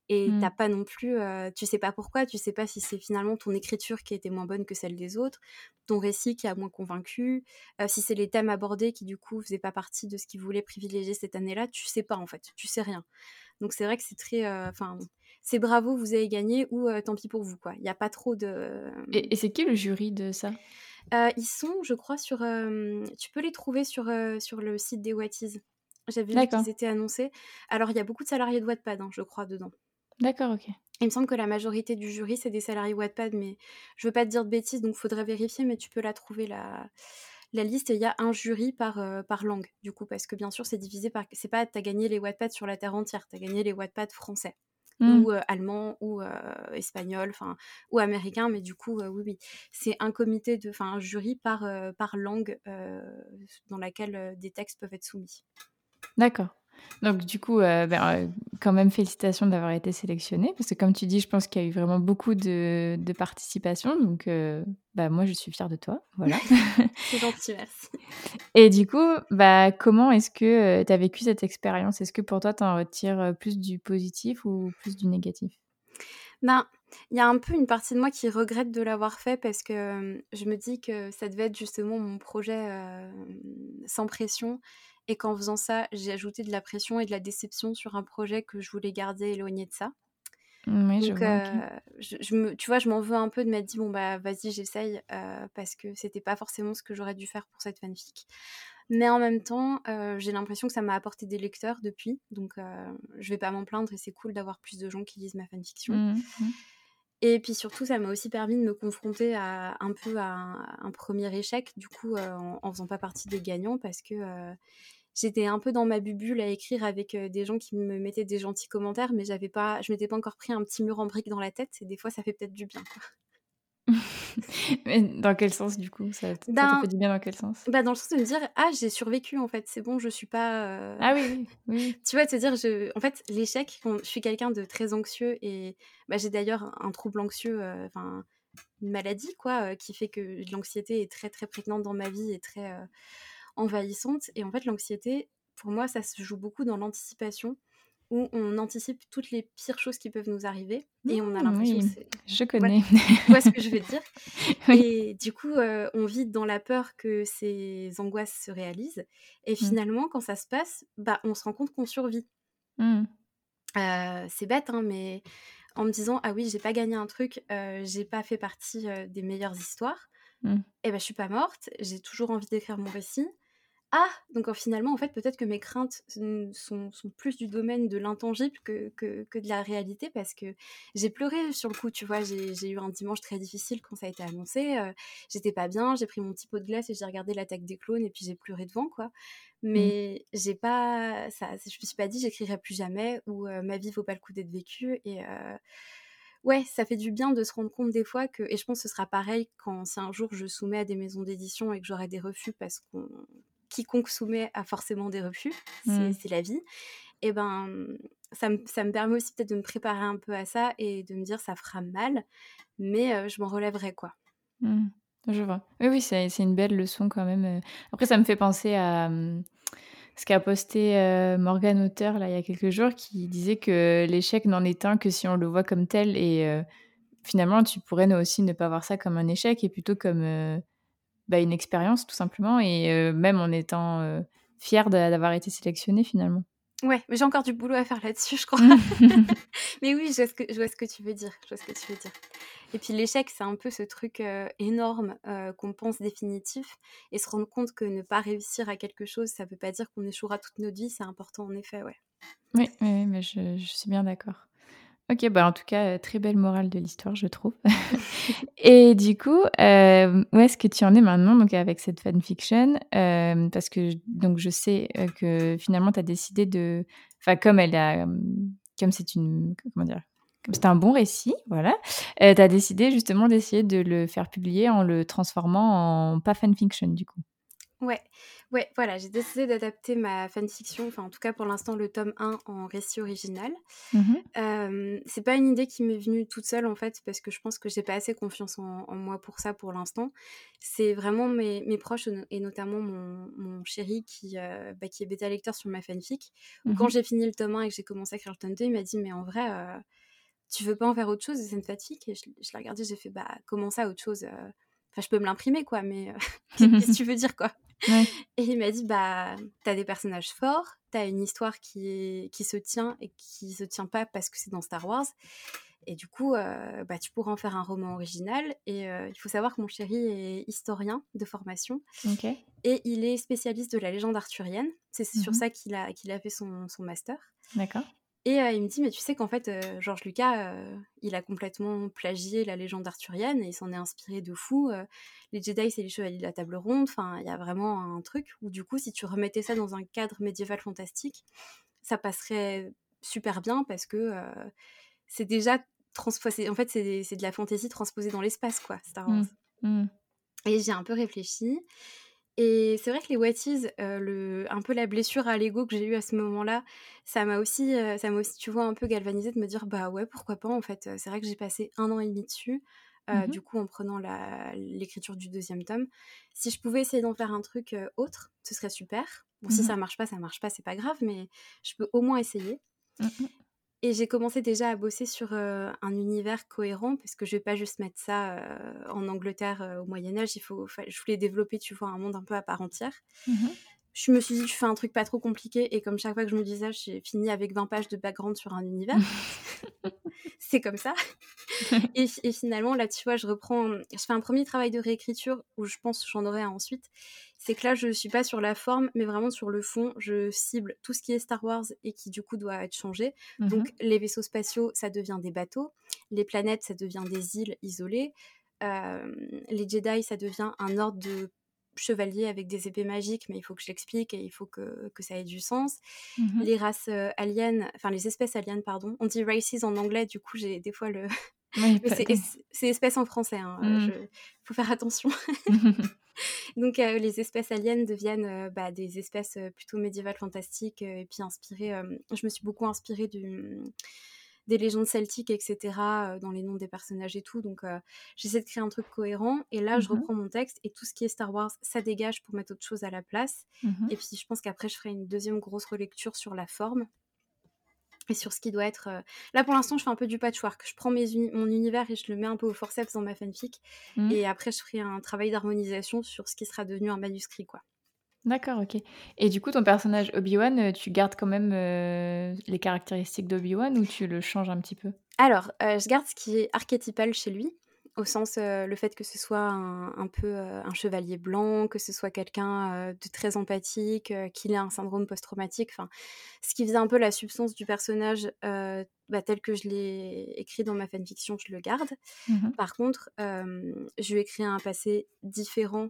et Mmh. t'as pas non plus, tu sais pas pourquoi, tu sais pas si c'est finalement ton écriture qui était moins bonne que celle des autres, ton récit qui a moins convaincu, si c'est les thèmes abordés qui du coup faisaient pas partie de ce qu'ils voulaient privilégier cette année-là, tu sais pas en fait, tu sais rien. Donc c'est vrai que c'est très, enfin, c'est bravo, vous avez gagné ou heu, tant pis pour vous, quoi. Il y a pas trop de, Et et c'est qui le jury de ça? heu, ils sont, je crois, sur, tu peux les trouver sur, sur le site des Wattys. J'avais vu qu'ils étaient annoncés. Alors il y a beaucoup de salariés de Wattpad, hein, je crois, dedans. d'accord, OK. Il me semble que la majorité du jury, c'est des salariés Wattpad, mais je veux pas te dire de bêtises, donc faudrait vérifier, mais tu peux la trouver la la liste et il y a un jury par, par langue, du coup, parce que bien sûr, c'est divisé par c'est pas tu as gagné les Wattpad sur la terre entière, tu as gagné les Wattpad français Mmh. ou allemand ou espagnol, enfin ou américain, mais du coup, oui, oui, c'est un comité de enfin un jury par, par langue, dans laquelle, des textes peuvent être soumis. D'accord. Donc du coup, heu, ben, heu, quand même félicitations d'avoir été sélectionnée parce que comme tu dis, je pense qu'il y a eu vraiment beaucoup de de participation donc heu, bah, moi je suis fière de toi, voilà. C'est gentil, merci. Et du coup, bah, comment est-ce que, tu as vécu cette expérience? Est-ce que pour toi, tu en retires, plus du positif ou plus du négatif? Ben, il y a un peu une partie de moi qui regrette de l'avoir fait parce que, je me dis que ça devait être justement mon projet, sans pression et qu'en faisant ça, j'ai ajouté de la pression et de la déception sur un projet que je voulais garder éloigné de ça. Oui, je Donc, vois, je je me tu vois, je m'en veux un peu de m'être dit: «Bon, bah, vas-y, j'essaye», heu, parce que c'était pas forcément ce que j'aurais dû faire pour cette fanfic. Mais en même temps, heu, j'ai l'impression que ça m'a apporté des lecteurs depuis, donc, je vais pas m'en plaindre et c'est cool d'avoir plus de gens qui lisent ma fanfiction. Mmh mh. Et puis surtout, ça m'a aussi permis de me confronter à un peu à un un 1 échec, du coup, en en faisant pas partie des gagnants parce que, j'étais un peu dans ma bulle à écrire avec, des gens qui me mettaient des gentils commentaires, mais j'avais pas je m'étais pas encore pris un petit mur en briques dans la tête et des fois ça fait peut-être du bien, quoi. Mais dans quel sens du coup? Ça t ça t'a fait Ben, du bien dans quel sens? bah, dans le sens de me dire: «Ah, j'ai survécu en fait, c'est bon, je suis pas, heu» Ah oui, tu vois? Se dire je en fait, l'échec, je suis quelqu'un de très anxieux et bah, j'ai d'ailleurs un trouble anxieux, enfin une maladie quoi, qui fait que l'anxiété est très, très prégnante dans ma vie et très, envahissante et en fait l'anxiété, pour moi, ça se joue beaucoup dans l'anticipation où on anticipe toutes les pires choses qui peuvent nous arriver et on a Mmh, l'impression que oui, c'est je connais. tu vois ce que je veux dire? Oui. Et du coup, heu, on vit dans la peur que ces angoisses se réalisent et Mmh. finalement quand ça se passe, bah, on se rend compte qu'on survit. Mmh. Heu, c'est bête, hein, mais en me disant: «Ah oui, j'ai pas gagné un truc, heu, j'ai pas fait partie, des meilleures histoires» et ben je suis pas morte, j'ai toujours envie d'écrire mon récit. Ah! Donc, finalement, en fait, peut-être que mes craintes sont sont plus du domaine de l'intangible que que que de la réalité parce que j'ai pleuré sur le coup, tu vois? J'ai eu un dimanche très difficile quand ça a été annoncé, heu, j'étais pas bien, j'ai pris mon petit pot de glace et j'ai regardé l'attaque des clones et puis j'ai pleuré devant, quoi. Mmh. Mais j'ai pas ça je me suis pas dit: «J'écrirai plus jamais» ou heu: «Ma vie vaut pas le coup d'être vécue» et heu, ouais, ça fait du bien de se rendre compte des fois que et je pense que ce sera pareil quand si un jour je soumets à des maisons d'édition et que j'aurai des refus parce qu'on quiconque soumet a forcément des refus, c'est Mmh. c'est la vie et ben, ça me ça me permet aussi peut-être de me préparer un peu à ça et de me dire: «Ça fera mal, mais je m'en relèverai», quoi. Mmh. Je vois. Oui, oui, c'est une belle leçon quand même. Après ça me fait penser à, mmh, ce qu'a posté, heu, Morgane Auteur là, il y a quelques jours, qui disait que l'échec n'en est un que si on le voit comme tel et finalement tu pourrais ne aussi ne pas voir ça comme un échec et plutôt comme, bah, une expérience tout simplement et heu, même en étant, fière d'a d'avoir été sélectionnée finalement. Ouais, mais j'ai encore du boulot à faire là-dessus, je crois. mais oui, je vois, ce que, je vois ce que tu veux dire. Je vois ce que tu veux dire. Et puis l'échec, c'est un peu ce truc énorme qu'on pense définitif et se rendre compte que ne pas réussir à quelque chose, ça ne veut pas dire qu'on échouera toute notre vie. C'est important en effet, ouais. Oui, oui, mais je, je suis bien d'accord. Ok, bah en tout cas, très belle morale de l'histoire, je trouve. et du coup, euh, où est-ce que tu en es maintenant donc avec cette fanfiction euh, Parce que donc je sais que finalement, tu as décidé de... Enfin, comme elle a... Comme c'est une... Comment dire c'est un bon récit, voilà, euh, tu as décidé justement d'essayer de le faire publier en le transformant en pas fanfiction du coup. Ouais, ouais, voilà, j'ai décidé d'adapter ma fanfiction, enfin en tout cas pour l'instant le tome 1 en récit original. Mmh c'est pas une idée qui m'est venue toute seule en fait, parce que je pense que j'ai pas assez confiance en, moi pour ça pour l'instant. C'est vraiment mes, mes, proches et notamment mon, mon chéri qui, euh, bah, qui est bêta lecteur sur ma fanfic. Quand mmh j'ai fini le tome 1 et que j'ai commencé à écrire le tome 2, il m'a dit mais en vrai, euh, tu veux pas en faire autre chose? C'est une fanfic Et je, je l'ai regardé, j'ai fait bah comment ça autre chose? Euh, Enfin, je peux me l'imprimer, quoi, mais qu'est-ce que tu veux dire, quoi? Et il m'a dit, bah, t'as des personnages forts, t'as une histoire qui, est, qui se tient et qui se tient pas parce que c'est dans Star Wars. Et du coup, euh, bah, tu pourras en faire un roman original. Et euh, il faut savoir que mon chéri est historien de formation. Et il est spécialiste de la légende arthurienne. C'est sur mmh ça qu'il a, qu'il a fait son, son master. D'accord. Et il me dit, mais tu sais qu'en fait, Georges Lucas, il a complètement plagié la légende arthurienne et il s'en est inspiré de fou. les Jedi, c'est les chevaliers de la table ronde. Enfin, il y a vraiment un truc où, du coup, si tu remettais ça dans un cadre médiéval fantastique, ça passerait super bien parce que c'est déjà transposé. En fait, c'est de la fantaisie transposée dans l'espace, quoi, Star Wars. Mmh. Mmh. Et j'ai un peu réfléchi. Et c'est vrai que les What euh, le, un peu la blessure à l'ego que j'ai eue à ce moment-là, ça m'a aussi, euh, ça m'a aussi, tu vois, un peu galvanisé de me dire, bah ouais, pourquoi pas, en fait. C'est vrai que j'ai passé un an et demi dessus, euh, mmh du coup, en prenant l'écriture du deuxième tome. Si je pouvais essayer d'en faire un truc autre, ce serait super. Bon, si mmh ça marche pas, ça marche pas, c'est pas grave, mais je peux au moins essayer. Mmh et j'ai commencé déjà à bosser sur un univers cohérent, parce que je vais pas juste mettre ça en Angleterre au Moyen Âge. Je voulais développer, tu vois, un monde un peu à part entière. Mmh je me suis dit, je fais un truc pas trop compliqué. Et comme chaque fois que je me disais, j'ai fini avec 20 pages de background sur un univers. c'est comme ça. et, finalement, là, tu vois, je reprends. Je fais un premier travail de réécriture où je pense que j'en aurai un ensuite. C'est que là, je ne suis pas sur la forme, mais vraiment sur le fond. Je cible tout ce qui est Star Wars et qui, du coup, doit être changé. Mmh Donc, les vaisseaux spatiaux, ça devient des bateaux. Les planètes, ça devient des îles isolées. Euh, les Jedi, ça devient un ordre de chevalier avec des épées magiques, mais il faut que je l'explique et il faut que, que, ça ait du sens. Mmh les races aliens, enfin les espèces aliens, pardon. On dit races en anglais, du coup j'ai des fois le. c'est espèces en français, il hein, mmh. faut faire attention. Donc les espèces aliens deviennent bah, des espèces plutôt médiévales fantastiques et puis inspirées. je me suis beaucoup inspirée du des légendes celtiques, etc., euh, dans les noms des personnages et tout. Donc, euh, j'essaie de créer un truc cohérent. Et là, je mmh reprends mon texte et tout ce qui est Star Wars, ça dégage pour mettre autre chose à la place. Mmh et puis, je pense qu'après, je ferai une deuxième grosse relecture sur la forme et sur ce qui doit être. Euh, là, pour l'instant, je fais un peu du patchwork. Je prends mes mon univers et je le mets un peu au forceps dans ma fanfic. Mmh. Et après, je ferai un travail d'harmonisation sur ce qui sera devenu un manuscrit, quoi. D'accord, OK. Et du coup, ton personnage Obi-Wan, euh, tu gardes quand même, euh, les caractéristiques d'Obi-Wan ou tu le changes un petit peu? Alors, euh, je garde ce qui est archétypal chez lui, au sens, le fait que ce soit un peu, un chevalier blanc, que ce soit quelqu'un, de très empathique, qu'il ait un syndrome post-traumatique, enfin, ce qui faisait un peu la substance du personnage, bah, tel que je l'ai écrit dans ma fanfiction, je le garde. Mmh Par contre, je lui ai créé un passé différent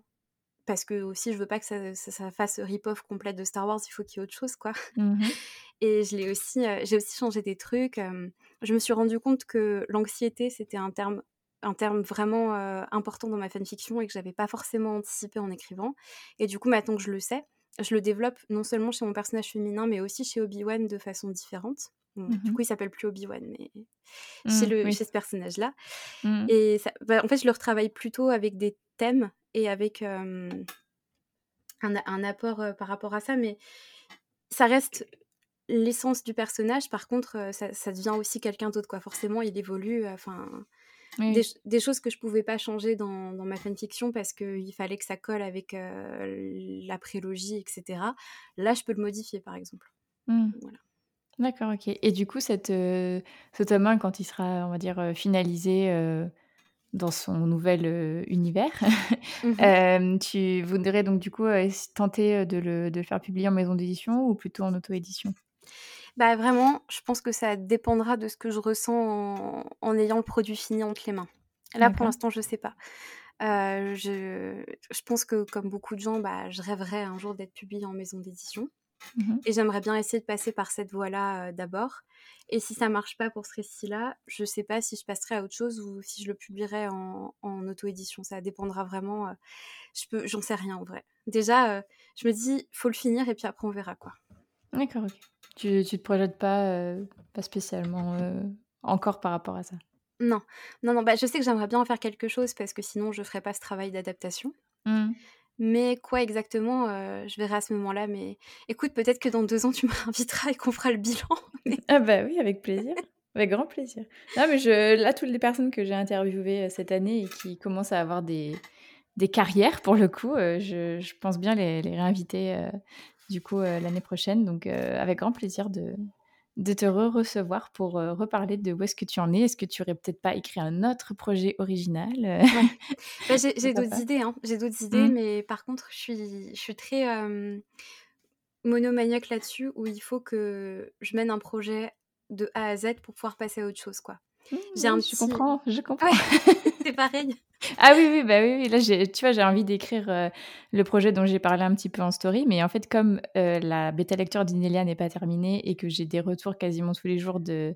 parce que aussi je veux pas que ça, ça, fasse rip-off complète de Star Wars, il faut qu'il y ait autre chose quoi. Mmh et je l'ai aussi, j'ai aussi changé des trucs. je me suis rendu compte que l'anxiété c'était un terme, un terme vraiment important dans ma fanfiction et que j'avais pas forcément anticipé en écrivant. Et du coup maintenant que je le sais, je le développe non seulement chez mon personnage féminin mais aussi chez Obi-Wan de façon différente. Du mmh coup, il s'appelle plus Obi-Wan, mais chez, mmh, le, chez ce personnage-là. Et ça, bah, en fait, je le retravaille plutôt avec des thèmes et avec un, apport par rapport à ça, mais ça reste l'essence du personnage. Par contre, ça, devient aussi quelqu'un d'autre, quoi. Forcément, il évolue. Enfin, des, choses que je pouvais pas changer dans, dans ma fanfiction parce qu'il fallait que ça colle avec la prélogie, etc. Là, je peux le modifier, par exemple. Mmh. D'accord, OK. Et du coup, cette, ce tome 1, quand il sera, on va dire, finalisé, dans son nouvel univers, mmh tu voudrais donc du coup tenter de le, de le faire publier en maison d'édition ou plutôt en auto-édition? Bah, vraiment, je pense que ça dépendra de ce que je ressens en, ayant le produit fini entre les mains. Là, pour l'instant, je sais pas. je, je, pense que, comme beaucoup de gens, bah, je rêverais un jour d'être publiée en maison d'édition. Mmh et j'aimerais bien essayer de passer par cette voie-là d'abord. Et si ça marche pas pour ce récit-là, je sais pas si je passerai à autre chose ou si je le publierai en, en auto-édition. Ça dépendra vraiment. je peux, j'en sais rien en vrai. Déjà, je me dis, faut le finir et puis après on verra quoi. D'accord, ok. Tu, tu te projettes pas, pas spécialement encore par rapport à ça? Non, non, non. Bah, je sais que j'aimerais bien en faire quelque chose parce que sinon je ferais pas ce travail d'adaptation. Mmh. Mais quoi exactement, je verrai à ce moment-là. Mais écoute, peut-être que dans deux ans, tu m'inviteras et qu'on fera le bilan. Ah bah oui, avec plaisir. Avec grand plaisir. Non, mais là, toutes les personnes que j'ai interviewées cette année et qui commencent à avoir des, des carrières, pour le coup, je, je, pense bien les, les réinviter du coup l'année prochaine. Donc, avec grand plaisir de, de te re-recevoir pour reparler de où est-ce que tu en es. Est-ce que tu aurais peut-être pas écrit un autre projet original bah, J'ai d'autres idées, hein. j'ai d'autres idées, mmh. mais par contre, je suis, je suis très monomaniaque là-dessus, où il faut que je mène un projet de A à Z pour pouvoir passer à autre chose, quoi. Mmh, j'ai un Je comprends, je comprends. pareil. Ah oui, oui, bah oui, Là, tu vois, j'ai envie d'écrire euh, le projet dont j'ai parlé un petit peu en story, mais en fait, comme euh, la bêta lecture d'Inelia n'est pas terminée et que j'ai des retours quasiment tous les jours de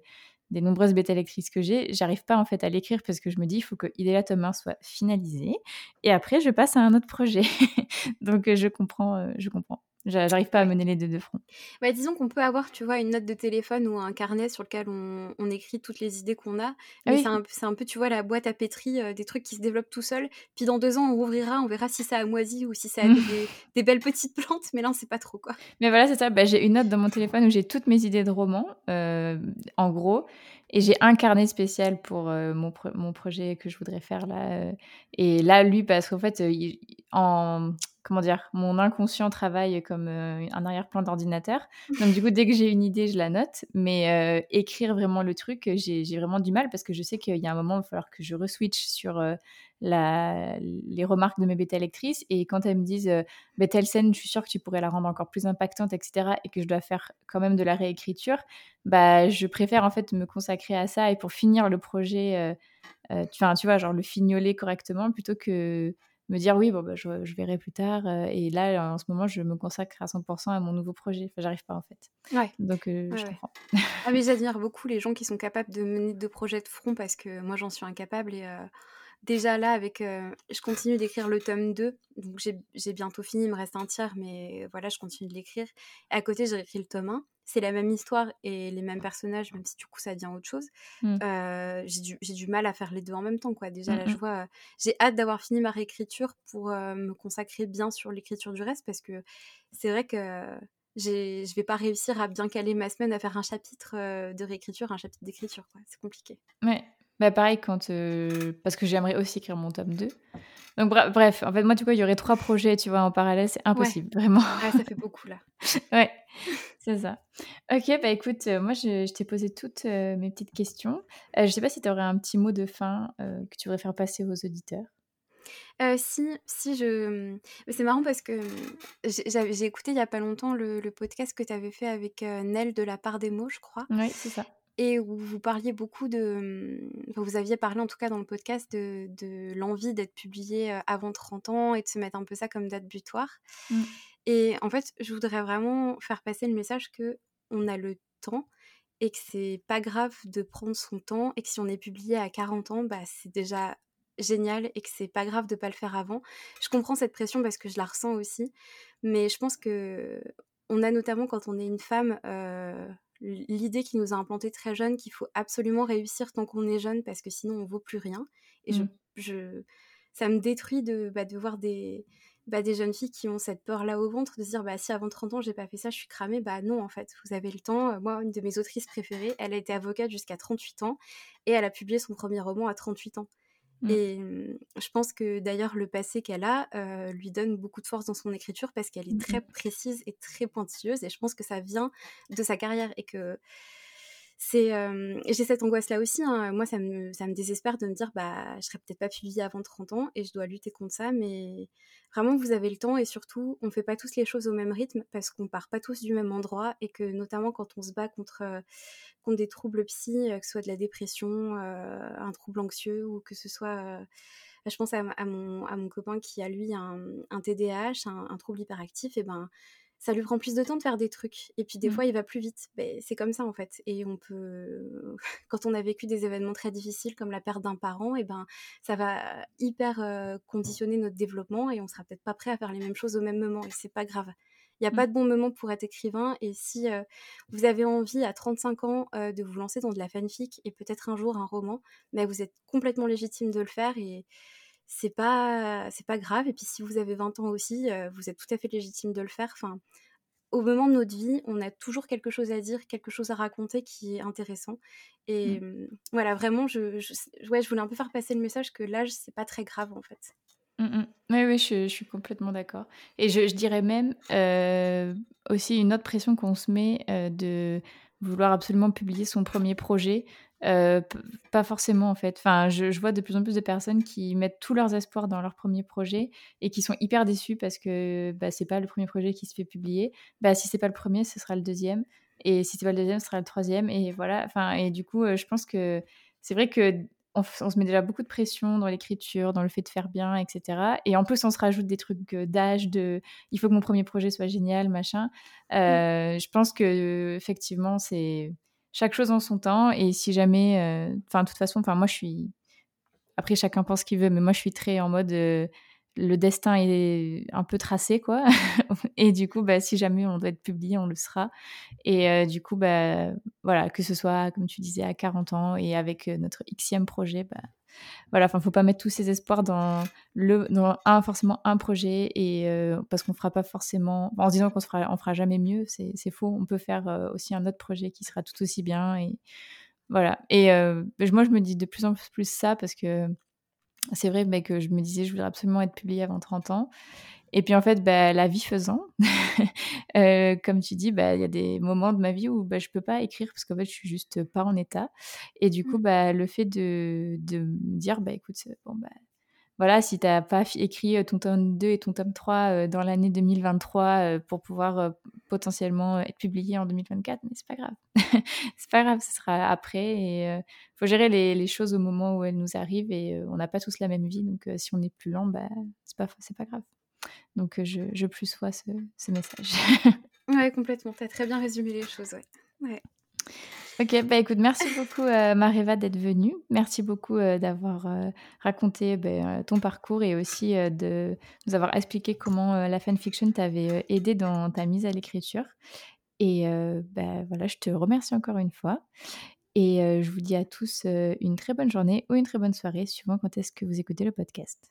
des nombreuses bêta lectrices que j'ai, j'arrive pas en fait à l'écrire parce que je me dis il faut que Idélia tome 1 soit finalisé et après je passe à un autre projet. Donc euh, je comprends, je comprends. J'arrive pas à mener les deux de front. Bah, disons qu'on peut avoir, tu vois, une note de téléphone ou un carnet sur lequel on, on écrit toutes les idées qu'on a. C'est un, un, peu, tu vois, la boîte à pétri, euh, des trucs qui se développent tout seuls. Puis dans deux ans, on ouvrira, on verra si ça a moisi ou si ça a des, des, belles petites plantes. Mais là, on sait pas trop, quoi. Mais voilà, c'est ça. Bah, j'ai une note dans mon téléphone où j'ai toutes mes idées de romans, euh, en gros. Et j'ai un carnet spécial pour euh, mon, mon, projet que je voudrais faire là. et là, lui, parce qu'en fait, en comment dire, mon inconscient travaille comme euh, un arrière-plan d'ordinateur. Donc du coup, dès que j'ai une idée, je la note. Mais euh, écrire vraiment le truc, j'ai vraiment du mal parce que je sais qu'il y a un moment, il va falloir que je reswitch sur euh, la, les remarques de mes bêta lectrices. Et quand elles me disent, bah, telle scène, je suis sûre que tu pourrais la rendre encore plus impactante, etc. Et que je dois faire quand même de la réécriture, bah, je préfère en fait me consacrer à ça et pour finir le projet, tu, tu vois, genre le fignoler correctement plutôt que me dire oui, bon, bah, je, verrai plus tard. et là, en ce moment, je me consacre à 100% à mon nouveau projet. Enfin, j'arrive pas en fait. Ouais. Donc, je comprends. ah, mais j'admire beaucoup les gens qui sont capables de mener deux projets de front parce que moi, j'en suis incapable. Et déjà là, avec, je continue d'écrire le tome 2. Donc, j'ai bientôt fini, il me reste un tiers, mais voilà, je continue de l'écrire. À côté, j'ai écrit le tome 1 c'est la même histoire et les mêmes personnages, même si du coup ça devient autre chose. Mmh. j'ai du, du, mal à faire les deux en même temps, quoi. Déjà, là, je mmh vois, j'ai hâte d'avoir fini ma réécriture pour me consacrer bien sur l'écriture du reste parce que c'est vrai que je vais pas réussir à bien caler ma semaine à faire un chapitre de réécriture, un chapitre d'écriture, quoi. C'est compliqué. Ouais, bah pareil, quand, parce que j'aimerais aussi écrire mon tome 2. Donc bref, en fait, moi, tu vois, il y aurait trois projets, tu vois, en parallèle, c'est impossible, vraiment. Ouais, ça fait beaucoup, là. ouais. C'est ça. Ok, bah écoute, euh, moi je, t'ai posé toutes euh, mes petites questions. Euh, je sais pas si tu aurais un petit mot de fin que tu voudrais faire passer aux auditeurs. si, si je. C'est marrant parce que j'ai écouté il y a pas longtemps le, podcast que tu avais fait avec Nel de la part des mots, je crois. Oui, c'est ça. Et où vous parliez beaucoup de. vous aviez parlé en tout cas dans le podcast de, de l'envie d'être publié avant 30 ans et de se mettre un peu ça comme date butoir. Mmh. Et en fait, je voudrais vraiment faire passer le message que on a le temps et que c'est pas grave de prendre son temps et que si on est publié à 40 ans, bah c'est déjà génial et que c'est pas grave de pas le faire avant. Je comprends cette pression parce que je la ressens aussi, mais je pense que on a notamment quand on est une femme euh, l'idée qui nous a implanté très jeune qu'il faut absolument réussir tant qu'on est jeune parce que sinon on vaut plus rien. Et je, mmh. je, ça me détruit de, bah, de voir des, bah, des jeunes filles qui ont cette peur-là au ventre de se dire bah si avant 30 ans j'ai pas fait ça, je suis cramée. Bah non en fait, vous avez le temps. Euh, moi, une de mes autrices préférées, elle a été avocate jusqu'à 38 ans et elle a publié son premier roman à 38 ans. Mmh. Et je pense que d'ailleurs le passé qu'elle a lui donne beaucoup de force dans son écriture parce qu'elle est Mmh très précise et très pointilleuse. Et je pense que ça vient de sa carrière et que c'est j'ai cette angoisse là aussi hein. moi ça me, ça me désespère de me dire bah je serais peut-être pas publiée avant 30 ans et je dois lutter contre ça mais vraiment vous avez le temps et surtout on fait pas tous les choses au même rythme parce qu'on part pas tous du même endroit et que notamment quand on se bat contre contre des troubles psy que ce soit de la dépression un trouble anxieux ou que ce soit je pense à, mon, à mon copain qui a lui un, un TDAH, un, un trouble hyperactif, et ben ça lui prend plus de temps de faire des trucs. Et puis des mmh. fois, il va plus vite. Ben, c'est comme ça en fait. Et on peut, quand on a vécu des événements très difficiles comme la perte d'un parent, et ben ça va hyper euh, conditionner notre développement et on sera peut-être pas prêt à faire les mêmes choses au même moment. Et c'est pas grave. Il n'y a mmh. pas de bon moment pour être écrivain. Et si euh, vous avez envie à 35 ans euh, de vous lancer dans de la fanfic et peut-être un jour un roman, ben, vous êtes complètement légitime de le faire. Et c'est pas c'est pas grave et puis si vous avez 20 ans aussi vous êtes tout à fait légitime de le faire enfin au moment de notre vie on a toujours quelque chose à dire quelque chose à raconter qui est intéressant et mmh. voilà vraiment je, je, ouais, je voulais un peu faire passer le message que l'âge c'est pas très grave en fait mmh oui, oui je, suis complètement d'accord. Et je, dirais même aussi une autre pression qu'on se met de vouloir absolument publier son premier projet. Euh, pas forcément en fait. Enfin, je, vois de plus en plus de personnes qui mettent tous leurs espoirs dans leur premier projet et qui sont hyper déçues parce que bah, c'est pas le premier projet qui se fait publier. Bah, si c'est pas le premier, ce sera le deuxième. Et si c'est pas le deuxième, ce sera le troisième. Et voilà. Enfin, et du coup, euh, je pense que c'est vrai que on, se met déjà beaucoup de pression dans l'écriture, dans le fait de faire bien, etc. Et en plus, on se rajoute des trucs euh, d'âge, de il faut que mon premier projet soit génial, machin. Mmh. Je pense que effectivement, c'est chaque chose en son temps. Et si jamais, euh, enfin, de toute façon, enfin, moi, je suis. Après, chacun pense ce qu'il veut, mais moi, je suis très en mode. Euh, le destin est un peu tracé, quoi. et du coup, bah, si jamais on doit être publié, on le sera. Et euh, du coup, bah, voilà, que ce soit, comme tu disais, à 40 ans et avec notre xème projet, bah, voilà, enfin, faut pas mettre tous ses espoirs dans le, dans un forcément un projet et euh, parce qu'on fera pas forcément, en disant qu'on fera, on fera jamais mieux, c'est faux. On peut faire euh, aussi un autre projet qui sera tout aussi bien et voilà. Et euh, moi, je me dis de plus en plus ça parce que c'est vrai que je me disais je voudrais absolument être publiée avant 30 ans et puis en fait, bah, la vie faisant, euh, comme tu dis, bah, il y a des moments de ma vie où bah, je peux pas écrire parce qu'en fait, je suis juste pas en état. Et du coup, mmh. bah, le fait de, de me dire, bah, écoute, bon, bah, voilà, si tu n'as pas écrit ton tome 2 et ton tome 3 dans l'année 2023 pour pouvoir potentiellement être publié en 2024, mais c'est pas grave. c'est pas grave, ce sera après. Et il faut gérer les, les, choses au moment où elles nous arrivent et on n'a pas tous la même vie. Donc si on est plus lent, bah, c'est pas, pas grave. Donc je, je plus vois ce, ce message. ouais, complètement. Tu as très bien résumé les choses. Ouais. Ok, bah écoute, merci beaucoup euh, Mariva d'être venue. Merci beaucoup euh, d'avoir euh, raconté bah, ton parcours et aussi de nous avoir expliqué comment la fanfiction t'avait aidé dans ta mise à l'écriture. Et bah, voilà, je te remercie encore une fois. Et je vous dis à tous une très bonne journée ou une très bonne soirée, suivant quand est-ce que vous écoutez le podcast.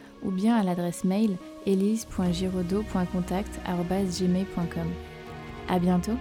ou bien à l'adresse mail elise.giraudot.contact.gmail.com. À bientôt